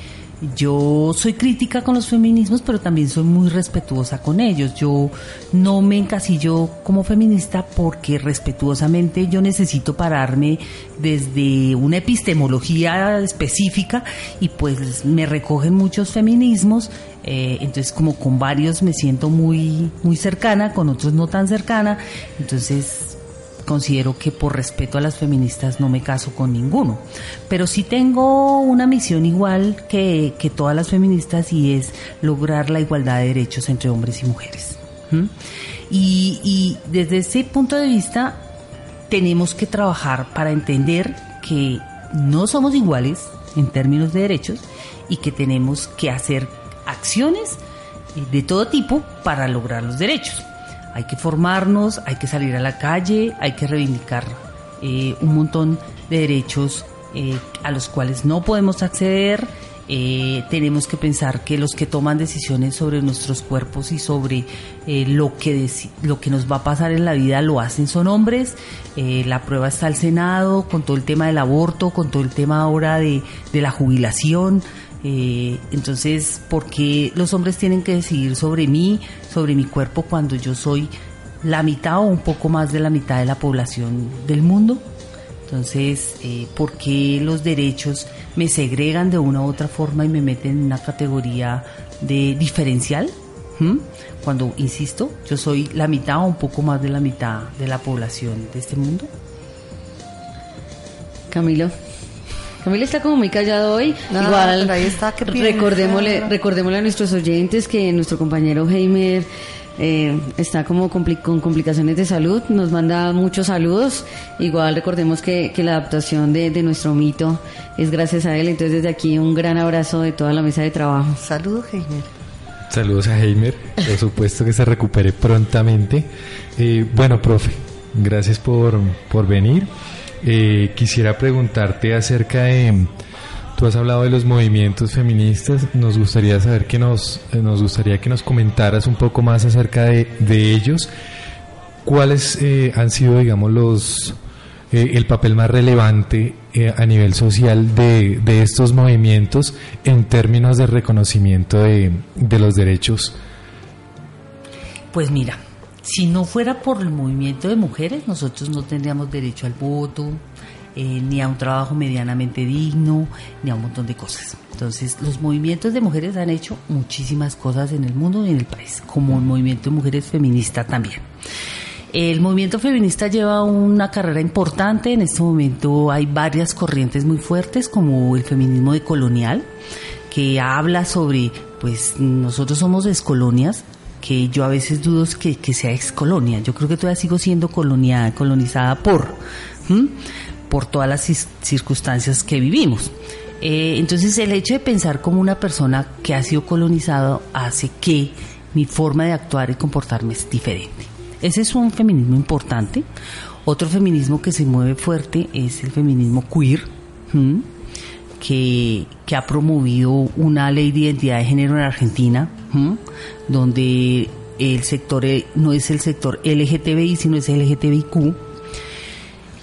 yo soy crítica con los feminismos, pero también soy muy respetuosa con ellos. Yo no me encasillo como feminista porque respetuosamente yo necesito pararme desde una epistemología específica y pues me recogen muchos feminismos. Eh, entonces como con varios me siento muy, muy cercana, con otros no tan cercana. Entonces considero que por respeto a las feministas no me caso con ninguno. Pero sí tengo una misión igual que, todas las feministas y es lograr la igualdad de derechos entre hombres y mujeres. Y, y desde ese punto de vista tenemos que trabajar para entender que no somos iguales en términos de derechos y que tenemos que hacer acciones de todo tipo para lograr los derechos hay que formarnos, hay que salir a la calle, hay que reivindicar eh, un montón de derechos eh, a los cuales no podemos acceder. Eh, tenemos que pensar que los que toman decisiones sobre nuestros cuerpos y sobre lo, que lo que nos va a pasar en la vida lo hacen son hombres. la prueba está al Senado con todo el tema del aborto, con todo el tema ahora de, de la jubilación. Entonces, ¿por qué los hombres tienen que decidir sobre mí, sobre mi cuerpo, cuando yo soy la mitad o un poco más de la mitad de la población del mundo? Entonces, eh, ¿por qué los derechos me segregan de una u otra forma y me meten en una categoría de diferencial? ¿Mm? Cuando, insisto, yo soy la mitad o un poco más de la mitad de la población de este mundo. Camilo. Camilo está como muy callado hoy. No, Igual, pero ahí está, ¿qué recordémosle, recordémosle a nuestros oyentes que nuestro compañero Heimer eh, está como compli- con complicaciones de salud. Nos manda muchos saludos. Igual recordemos que, que la adaptación de, de nuestro mito es gracias a él. Entonces, desde aquí, un gran abrazo de toda la mesa de trabajo. Saludos, Heimer. Saludos a Heimer, por supuesto que se recupere prontamente. Eh, bueno, profe, gracias por, por venir. Eh, quisiera preguntarte acerca de, tú has hablado de los movimientos feministas, nos gustaría saber que nos, eh, nos gustaría que nos comentaras un poco más acerca de, de ellos. ¿Cuáles eh, han sido, digamos, los eh, el papel más relevante a nivel social de, de estos movimientos en términos de reconocimiento de, de los derechos? Pues mira, si no fuera por el movimiento de mujeres, nosotros no tendríamos derecho al voto, eh, ni a un trabajo medianamente digno, ni a un montón de cosas. Entonces, los movimientos de mujeres han hecho muchísimas cosas en el mundo y en el país, como el movimiento de mujeres feminista también. El movimiento feminista lleva una carrera importante. En este momento hay varias corrientes muy fuertes, como el feminismo decolonial, que habla sobre, pues nosotros somos descolonias, que yo a veces dudo que, que sea excolonia. Yo creo que todavía sigo siendo colonia, colonizada por, por todas las circunstancias que vivimos. Eh, entonces el hecho de pensar como una persona que ha sido colonizado hace que mi forma de actuar y comportarme es diferente. Ese es un feminismo importante. Otro feminismo que se mueve fuerte es el feminismo queer. Que, ha promovido una ley de identidad de género en Argentina, donde el sector eh, no es el sector LGTBI, sino es LGTBIQ.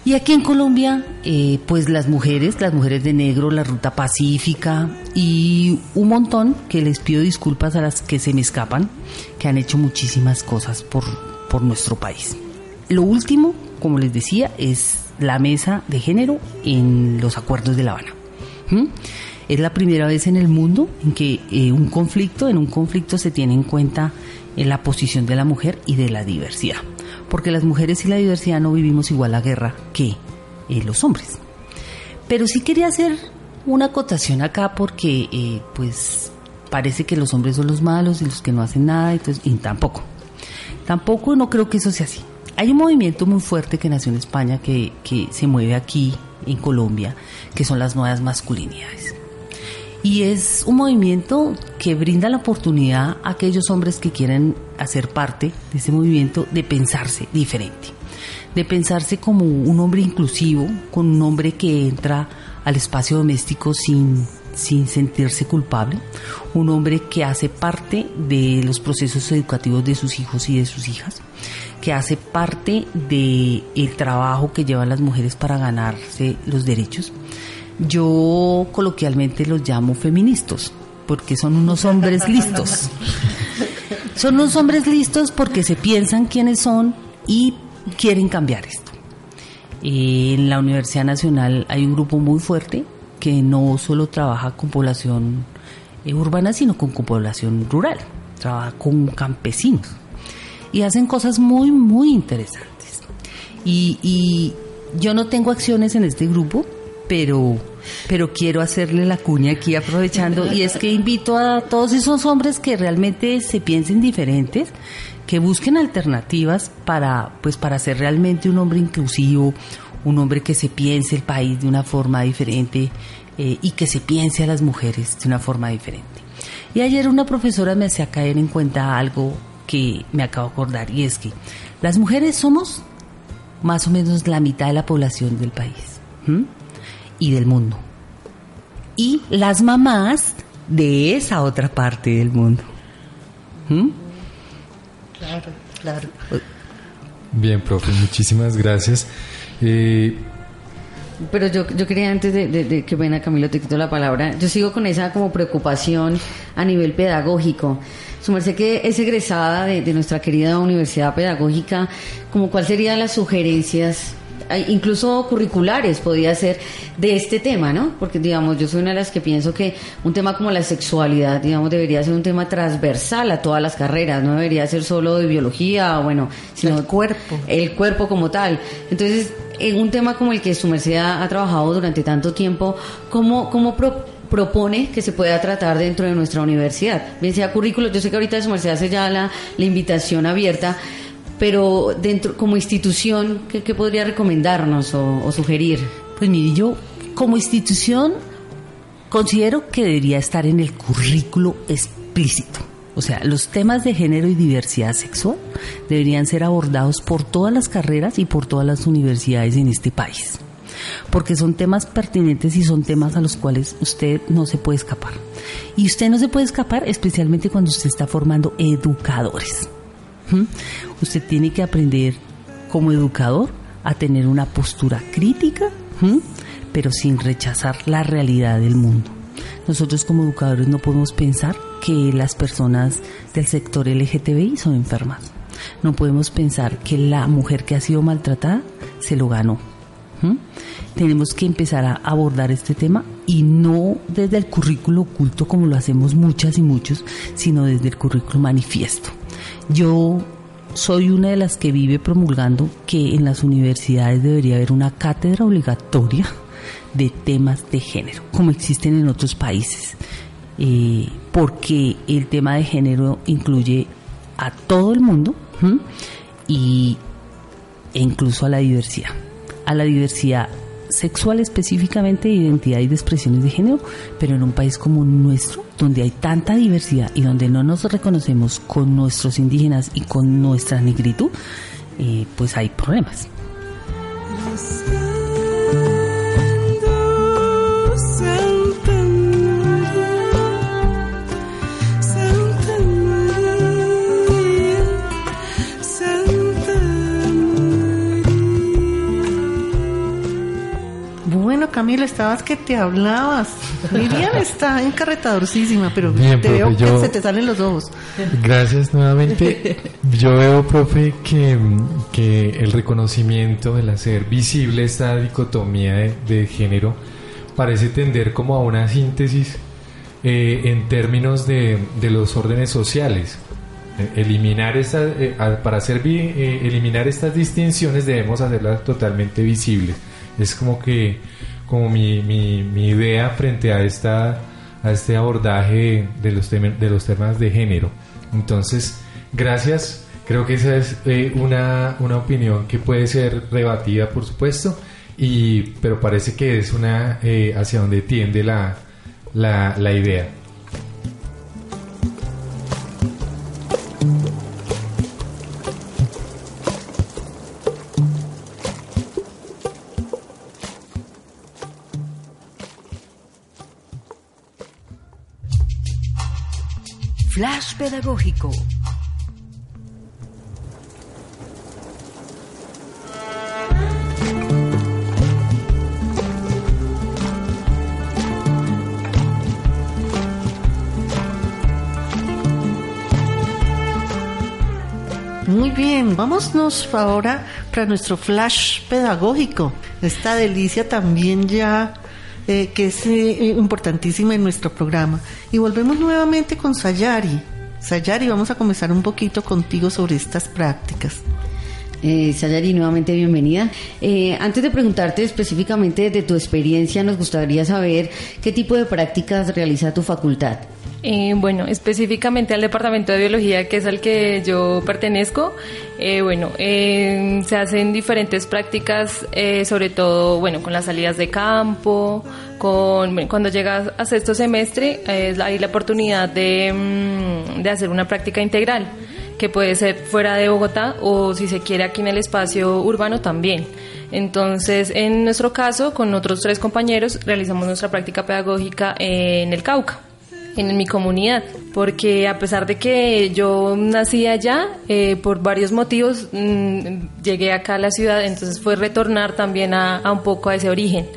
Y aquí en Colombia, eh, pues las mujeres, las mujeres de negro, la ruta pacífica y un montón que les pido disculpas a las que se me escapan, que han hecho muchísimas cosas por, por nuestro país. Lo último, como les decía, es la mesa de género en los acuerdos de La Habana. Es la primera vez en el mundo en que eh, un conflicto, en un conflicto se tiene en cuenta eh, la posición de la mujer y de la diversidad. Porque las mujeres y la diversidad no vivimos igual la guerra que eh, los hombres. Pero sí quería hacer una acotación acá porque pues parece que los hombres son los malos y los que no hacen nada, entonces, y tampoco. Tampoco no creo que eso sea así. Hay un movimiento muy fuerte que nació en España que, que se mueve aquí en Colombia, que son las nuevas masculinidades. Y es un movimiento que brinda la oportunidad a aquellos hombres que quieren hacer parte de ese movimiento de pensarse diferente, de pensarse como un hombre inclusivo, con un hombre que entra al espacio doméstico sin, sin sentirse culpable, un hombre que hace parte de los procesos educativos de sus hijos y de sus hijas, que hace parte del el trabajo que llevan las mujeres para ganarse los derechos. Yo coloquialmente los llamo feministas, porque son unos hombres listos. Son unos hombres listos porque se piensan quiénes son y quieren cambiar esto. En la Universidad Nacional hay un grupo muy fuerte que no solo trabaja con población eh, urbana, sino con, población rural. Trabaja con campesinos. Y hacen cosas muy, muy interesantes. Y, y yo no tengo acciones en este grupo, pero, pero quiero hacerle la cuña aquí aprovechando. Y es que invito a todos esos hombres que realmente se piensen diferentes, que busquen alternativas para, pues, para ser realmente un hombre inclusivo, un hombre que se piense el país de una forma diferente eh, y que se piense a las mujeres de una forma diferente. Y ayer una profesora me hacía caer en cuenta algo que me acabo de acordar y es que las mujeres somos más o menos la mitad de la población del país ¿m? y del mundo. Y las mamás de esa otra parte del mundo. Claro, claro. Bien, profe, muchísimas gracias. Eh, pero yo, yo quería antes de, de, de que venga Camilo te quito la palabra, yo sigo con esa como preocupación a nivel pedagógico. Su merced que es egresada de, de nuestra querida Universidad Pedagógica, como cuáles serían las sugerencias incluso curriculares podría ser de este tema, ¿no? Porque digamos, yo soy una de las que pienso que un tema como la sexualidad, digamos, debería ser un tema transversal a todas las carreras, no debería ser solo de biología, bueno, sino el cuerpo. El cuerpo como tal. Entonces, en un tema como el que su merced ha, trabajado durante tanto tiempo, ¿cómo, cómo propone que se pueda tratar dentro de nuestra universidad? Bien sea currículo, yo sé que ahorita su merced hace ya la, la invitación abierta, pero dentro como institución, ¿qué, podría recomendarnos o, sugerir? Pues mire, yo como institución considero que debería estar en el currículo explícito. O sea, los temas de género y diversidad sexual deberían ser abordados por todas las carreras y por todas las universidades en este país. Porque son temas pertinentes y son temas a los cuales usted no se puede escapar. Y usted no se puede escapar especialmente cuando usted está formando educadores. Usted tiene que aprender como educador a tener una postura crítica, pero sin rechazar la realidad del mundo. Nosotros como educadores no podemos pensar que las personas del sector LGTBI son enfermas. No podemos pensar que la mujer que ha sido maltratada se lo ganó. Tenemos que empezar a abordar este tema y no desde el currículo oculto como lo hacemos muchas y muchos, sino desde el currículo manifiesto. Yo soy una de las que vive promulgando que en las universidades debería haber una cátedra obligatoria de temas de género, como existen en otros países, eh, porque el tema de género incluye a todo el mundo y, e incluso a la diversidad, a la diversidad sexual específicamente de identidad y de expresiones de género, pero en un país como nuestro, donde hay tanta diversidad y donde no nos reconocemos con nuestros indígenas y con nuestra negritud, eh, pues hay problemas. Camilo, estabas que te hablabas. Miriam está encarretadorcísima, pero te veo que se te salen los ojos. Gracias nuevamente. Yo veo, profe, que, que el reconocimiento, el hacer visible esta dicotomía de, género, parece tender como a una síntesis eh, en términos de, de, los órdenes sociales. Eh, eliminar esta, eh, para hacer eliminar estas distinciones debemos hacerlas totalmente visibles. Es como que como mi, mi, idea frente a, esta, a este abordaje de los, de los temas de género. Entonces, gracias. Creo que esa es eh, una, una opinión que puede ser rebatida, por supuesto, y, pero parece que es una eh, hacia donde tiende la, la idea. Pedagógico. Muy bien, vámonos ahora para nuestro flash pedagógico. Esta delicia también ya eh, que es eh, importantísima en nuestro programa. Y volvemos nuevamente con Sayari. Sayari, vamos a comenzar un poquito contigo sobre estas prácticas. Eh, Sayari, nuevamente bienvenida. Eh, antes de preguntarte específicamente de tu experiencia, nos gustaría saber qué tipo de prácticas realiza tu facultad. Eh, bueno, específicamente al departamento de biología, que es al que yo pertenezco, eh, bueno, eh, se hacen diferentes prácticas, sobre todo, bueno, con las salidas de campo, con cuando llegas a sexto semestre, hay la oportunidad de, mm, de hacer una práctica integral, que puede ser fuera de Bogotá o si se quiere aquí en el espacio urbano también. Entonces, en nuestro caso, con otros tres compañeros, realizamos nuestra práctica pedagógica en el Cauca en mi comunidad, porque a pesar de que yo nací allá, eh, por varios motivos mm, llegué acá a la ciudad, entonces fue retornar también a, a un poco a ese origen.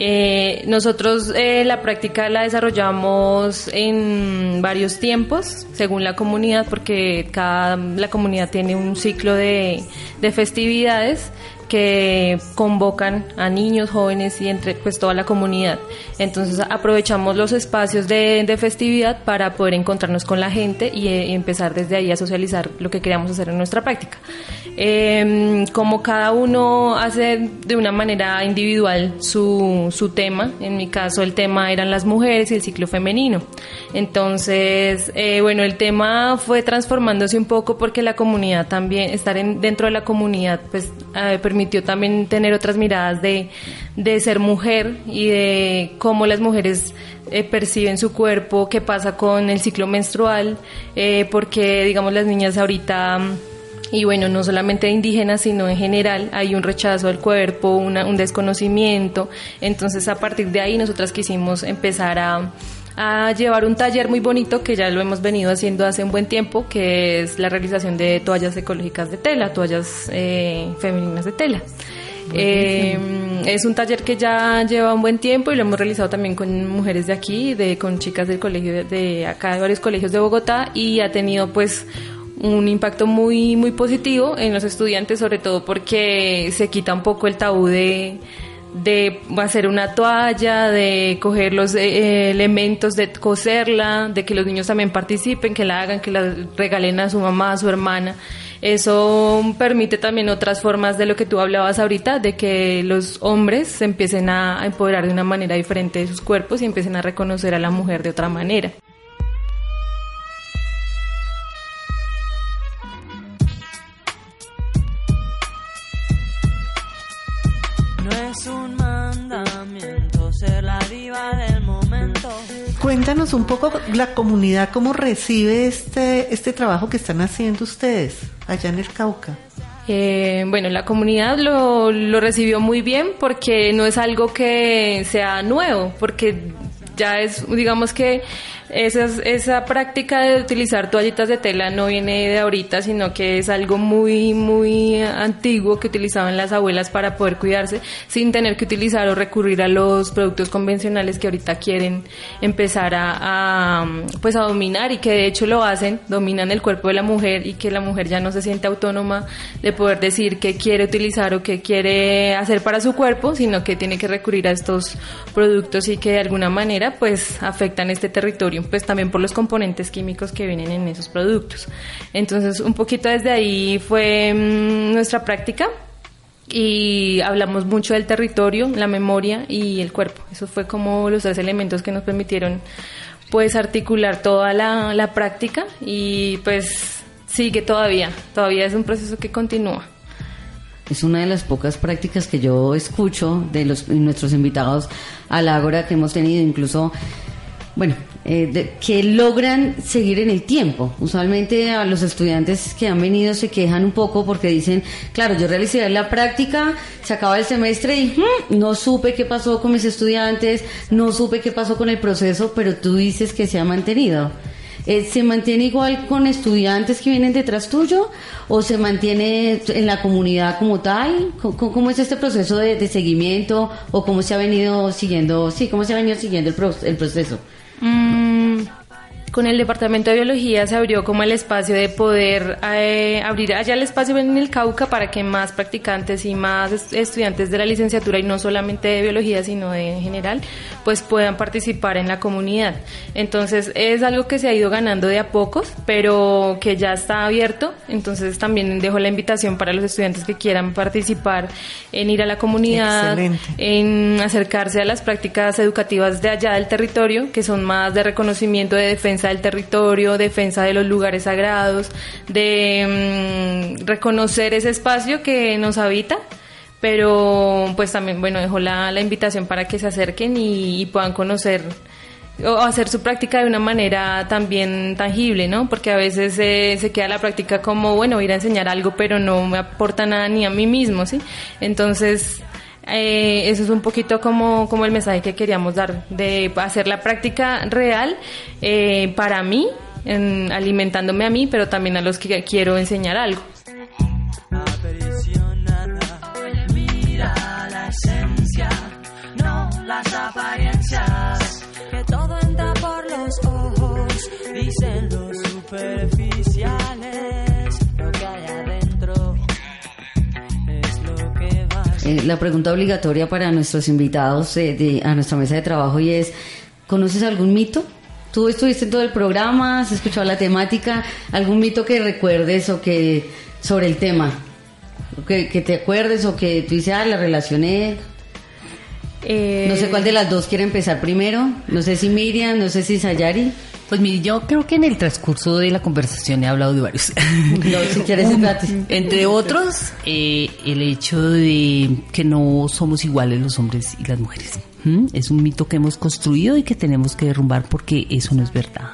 Eh, nosotros eh, la práctica la desarrollamos en varios tiempos, según la comunidad, porque cada la comunidad tiene un ciclo de, de festividades que convocan a niños, jóvenes y entre pues toda la comunidad. Entonces aprovechamos los espacios de, de festividad para poder encontrarnos con la gente y, eh, empezar desde ahí a socializar lo que queríamos hacer en nuestra práctica. Eh, como cada uno hace de una manera individual su, su tema, en mi caso el tema eran las mujeres y el ciclo femenino. Entonces, eh, bueno, el tema fue transformándose un poco porque la comunidad también, estar en, dentro de la comunidad, pues eh, permitió también tener otras miradas de, de ser mujer y de cómo las mujeres eh, perciben su cuerpo, qué pasa con el ciclo menstrual, eh, porque digamos las niñas ahorita y bueno, no solamente indígenas, sino en general hay un rechazo al cuerpo, una, un desconocimiento. Entonces a partir de ahí nosotras quisimos empezar a, a llevar un taller muy bonito que ya lo hemos venido haciendo hace un buen tiempo, que es la realización de toallas ecológicas de tela, toallas eh, femeninas de tela. Eh, es un taller que ya lleva un buen tiempo y lo hemos realizado también con mujeres de aquí, de, con chicas del colegio de, de acá, de varios colegios de Bogotá y ha tenido pues un impacto muy, muy positivo en los estudiantes, sobre todo porque se quita un poco el tabú de, de hacer una toalla, de coger los eh, elementos, de coserla, de que los niños también participen, que la hagan, que la regalen a su mamá, a su hermana. Eso permite también otras formas de lo que tú hablabas ahorita, de que los hombres se empiecen a empoderar de una manera diferente de sus cuerpos y empiecen a reconocer a la mujer de otra manera. Es un mandamiento ser la diva del momento. Cuéntanos un poco la comunidad, cómo recibe este, este trabajo que están haciendo ustedes allá en el Cauca. Eh, bueno, la comunidad lo, lo recibió muy bien porque no es algo que sea nuevo, porque ya es, digamos que esa, esa práctica de utilizar toallitas de tela no viene de ahorita, sino que es algo muy, muy antiguo que utilizaban las abuelas para poder cuidarse sin tener que utilizar o recurrir a los productos convencionales que ahorita quieren empezar a, a, pues a dominar y que de hecho lo hacen, dominan el cuerpo de la mujer y que la mujer ya no se siente autónoma de poder decir qué quiere utilizar o qué quiere hacer para su cuerpo, sino que tiene que recurrir a estos productos y que de alguna manera pues afectan este territorio pues también por los componentes químicos que vienen en esos productos. Entonces, un poquito desde ahí fue mmm, nuestra práctica y hablamos mucho del territorio, la memoria y el cuerpo. Eso fue como los tres elementos que nos permitieron pues articular toda la, la práctica y pues sigue todavía, todavía es un proceso que continúa. Es una de las pocas prácticas que yo escucho de los, nuestros invitados a la Ágora que hemos tenido, incluso bueno, eh, de, que logran seguir en el tiempo. Usualmente a los estudiantes que han venido se quejan un poco porque dicen, claro, yo realicé la práctica, se acaba el semestre y hmm, no supe qué pasó con mis estudiantes, no supe qué pasó con el proceso, pero tú dices que se ha mantenido. Eh, ¿Se mantiene igual con estudiantes que vienen detrás tuyo o se mantiene en la comunidad como tal? ¿Cómo, cómo es este proceso de, de, seguimiento o cómo se ha venido siguiendo, sí, cómo se ha venido siguiendo el, pro, el proceso? Mm, con el departamento de biología se abrió como el espacio de poder eh, abrir allá el espacio en el Cauca para que más practicantes y más estudiantes de la licenciatura y no solamente de biología sino de en general pues puedan participar en la comunidad entonces es algo que se ha ido ganando de a pocos pero que ya está abierto entonces también dejo la invitación para los estudiantes que quieran participar en ir a la comunidad Excelente. en acercarse a las prácticas educativas de allá del territorio que son más de reconocimiento de defensa defensa del territorio, defensa de los lugares sagrados, de mmm, reconocer ese espacio que nos habita. Pero pues también, bueno, dejo la, la invitación para que se acerquen y, y puedan conocer o hacer su práctica de una manera también tangible, ¿no? Porque a veces eh, se queda la práctica como, bueno, ir a enseñar algo, pero no me aporta nada ni a mí mismo, ¿sí? Entonces, Eh, eso es un poquito como, como el mensaje que queríamos dar, de hacer la práctica real eh, para mí, en, alimentándome a mí, pero también a los que quiero enseñar algo. Mira la esencia, no las apariencias. Que todo entra por los ojos, dicen los superficiales. Eh, la pregunta obligatoria para nuestros invitados eh, de- a nuestra mesa de trabajo y es, ¿conoces algún mito? ¿Tú estuviste en todo el programa? ¿Has escuchado la temática? ¿Algún mito que recuerdes o que sobre el tema? Que, que te acuerdes o que tú dices, ah, la relacioné. No sé cuál de las dos quiere empezar primero. No sé si Miriam, no sé si Sayari. Pues mire, yo creo que en el transcurso de la conversación he hablado de varios. No, si quieres. Entre otros, eh, el hecho de que no somos iguales los hombres y las mujeres. ¿Mm? Es un mito que hemos construido y que tenemos que derrumbar porque eso no es verdad.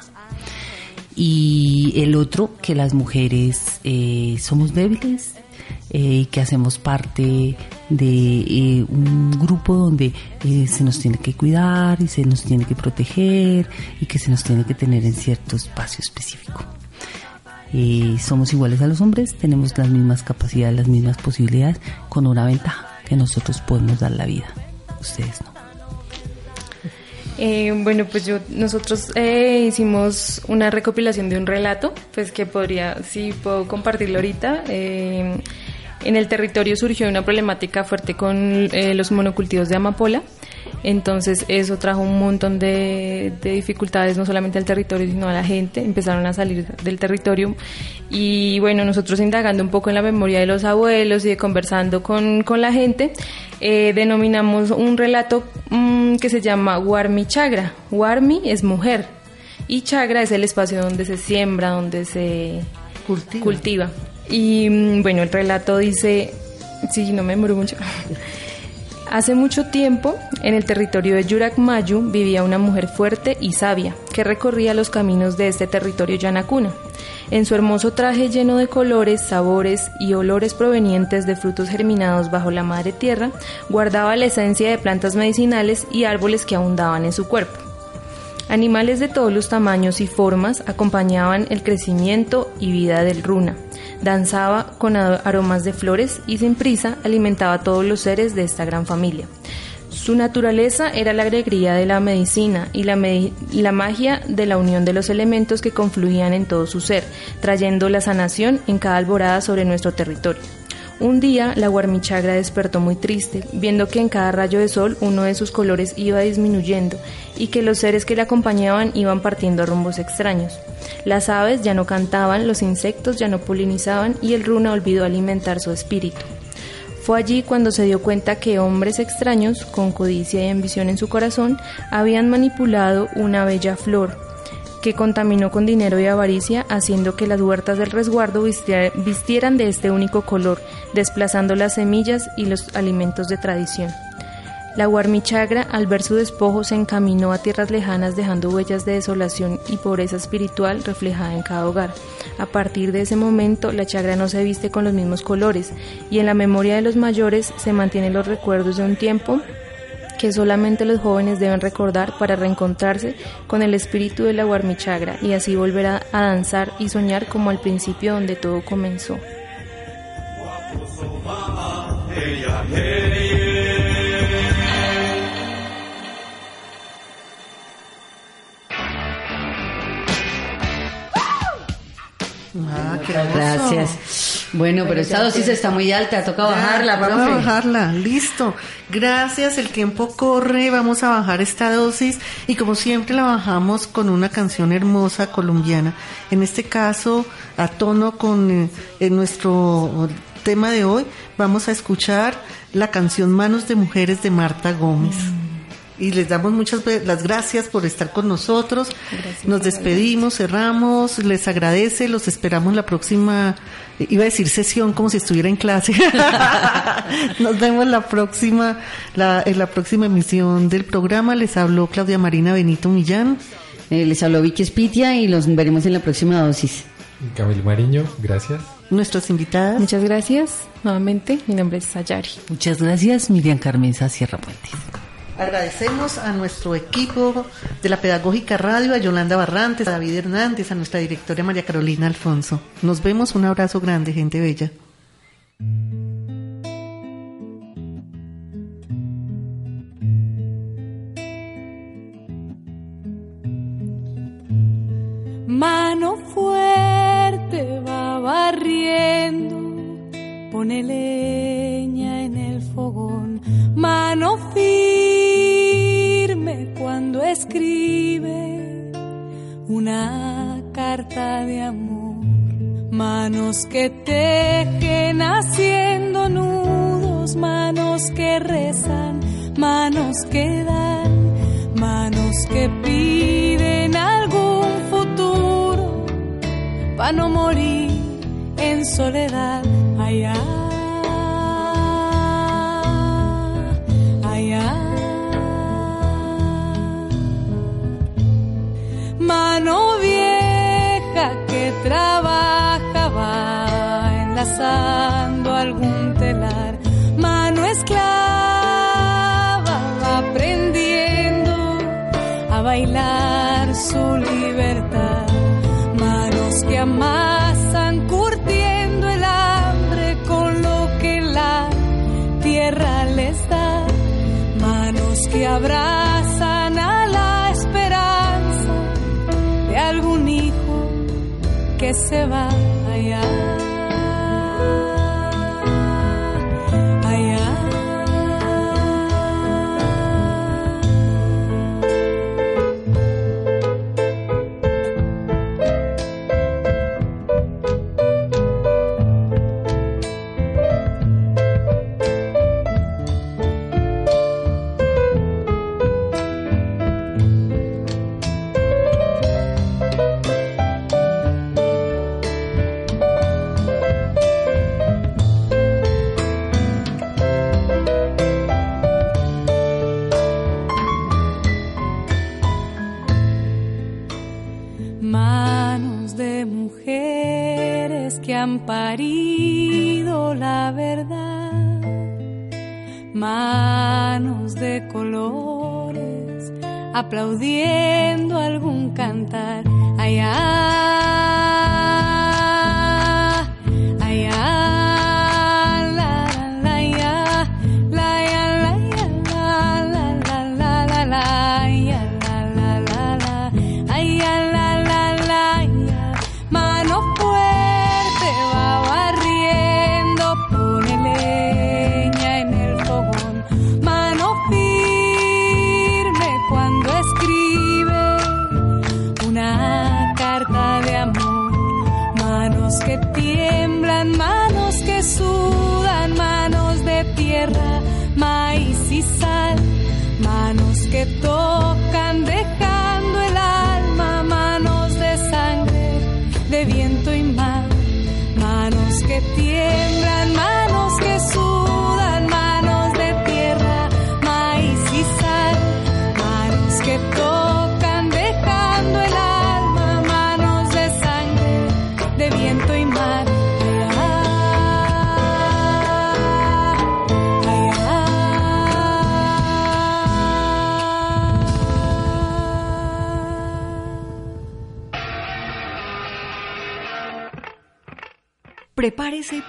Y el otro, que las mujeres eh, somos débiles eh, y que hacemos parte de eh, un grupo donde eh, se nos tiene que cuidar y se nos tiene que proteger y que se nos tiene que tener en cierto espacio específico. Somos iguales a los hombres, tenemos las mismas capacidades, las mismas posibilidades, con una ventaja, que nosotros podemos dar la vida, ustedes no. Eh, bueno, pues yo nosotros eh, hicimos una recopilación de un relato, pues que podría, sí puedo compartirlo ahorita. Eh, en el territorio surgió una problemática fuerte con eh, los monocultivos de amapola. Entonces eso trajo un montón de, de dificultades no solamente al territorio sino a la gente. Empezaron a salir del territorio y bueno, nosotros indagando un poco en la memoria de los abuelos y de conversando con, con la gente, eh, denominamos un relato mm, que se llama Warmi Chagra. Warmi es mujer y Chagra es el espacio donde se siembra, donde se cultiva. Y mm, bueno, el relato dice, sí, no me demoro mucho. Hace mucho tiempo, en el territorio de Yurakmayu vivía una mujer fuerte y sabia que recorría los caminos de este territorio yanacuna. En su hermoso traje lleno de colores, sabores y olores provenientes de frutos germinados bajo la madre tierra, guardaba la esencia de plantas medicinales y árboles que abundaban en su cuerpo. Animales de todos los tamaños y formas acompañaban el crecimiento y vida del runa. Danzaba con aromas de flores y sin prisa alimentaba a todos los seres de esta gran familia. Su naturaleza era la alegría de la medicina y la, la magia de la unión de los elementos que confluían en todo su ser, trayendo la sanación en cada alborada sobre nuestro territorio. Un día la guarmichagra despertó muy triste, viendo que en cada rayo de sol uno de sus colores iba disminuyendo y que los seres que la acompañaban iban partiendo a rumbos extraños. Las aves ya no cantaban, los insectos ya no polinizaban y el runa olvidó alimentar su espíritu. Fue allí cuando se dio cuenta que hombres extraños, con codicia y ambición en su corazón, habían manipulado una bella flor, que contaminó con dinero y avaricia, haciendo que las huertas del resguardo vistiera- vistieran de este único color, desplazando las semillas y los alimentos de tradición. La Guarmichagra, al ver su despojo, se encaminó a tierras lejanas dejando huellas de desolación y pobreza espiritual reflejada en cada hogar. A partir de ese momento, la chagra no se viste con los mismos colores y en la memoria de los mayores se mantienen los recuerdos de un tiempo que solamente los jóvenes deben recordar para reencontrarse con el espíritu de la Guarmichagra y así volver a, a danzar y soñar como al principio donde todo comenzó. Ah, qué hermoso. Gracias. Bueno, pero esta dosis que- está muy alta, toca Ya, bajarla, Vamos profe. a bajarla, listo. Gracias, el tiempo corre, vamos a bajar esta dosis y como siempre la bajamos con una canción hermosa colombiana. En este caso, a tono con eh, nuestro tema de hoy, vamos a escuchar la canción Manos de Mujeres de Marta Gómez. Y les damos muchas las gracias por estar con nosotros. Nos despedimos, cerramos, les agradece, los esperamos la próxima, iba a decir sesión como si estuviera en clase. Nos vemos la próxima, la, en la próxima emisión del programa. Les habló Claudia Marina Benito Millán. Eh, les habló Vicky Spitia y los veremos en la próxima dosis. Camilo Mariño, gracias. Nuestras invitadas. Muchas gracias. Nuevamente, mi nombre es Sayari. Muchas gracias, Miriam Carmenza Sierra Puentes. Agradecemos a nuestro equipo de la Pedagógica Radio, a Yolanda Barrantes, a David Hernández, a nuestra directora María Carolina Alfonso. Nos vemos, un abrazo grande, gente bella. Mano fuerte va barriendo, pone leña en el fogón. Mano firme escribe una carta de amor. Manos que tejen haciendo nudos, manos que rezan, manos que dan, manos que piden algún futuro para no morir en soledad allá. Mano vieja que trabajaba enlazando algún telar. Mano esclava va aprendiendo a bailar su libertad. Manos que amasan curtiendo el hambre con lo que la tierra les da. Manos que abrazan que se va parido la verdad. Manos de colores aplaudiendo algún cantar. Allá. Allá.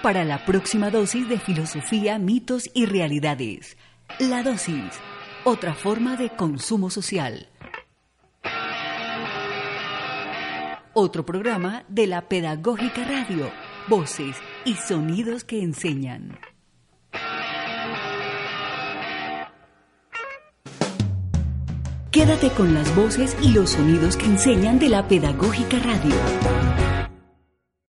Para la próxima dosis de filosofía, mitos y realidades. La dosis, otra forma de consumo social. Otro programa de la Pedagógica Radio, voces y sonidos que enseñan. Quédate con las voces y los sonidos que enseñan de la Pedagógica Radio.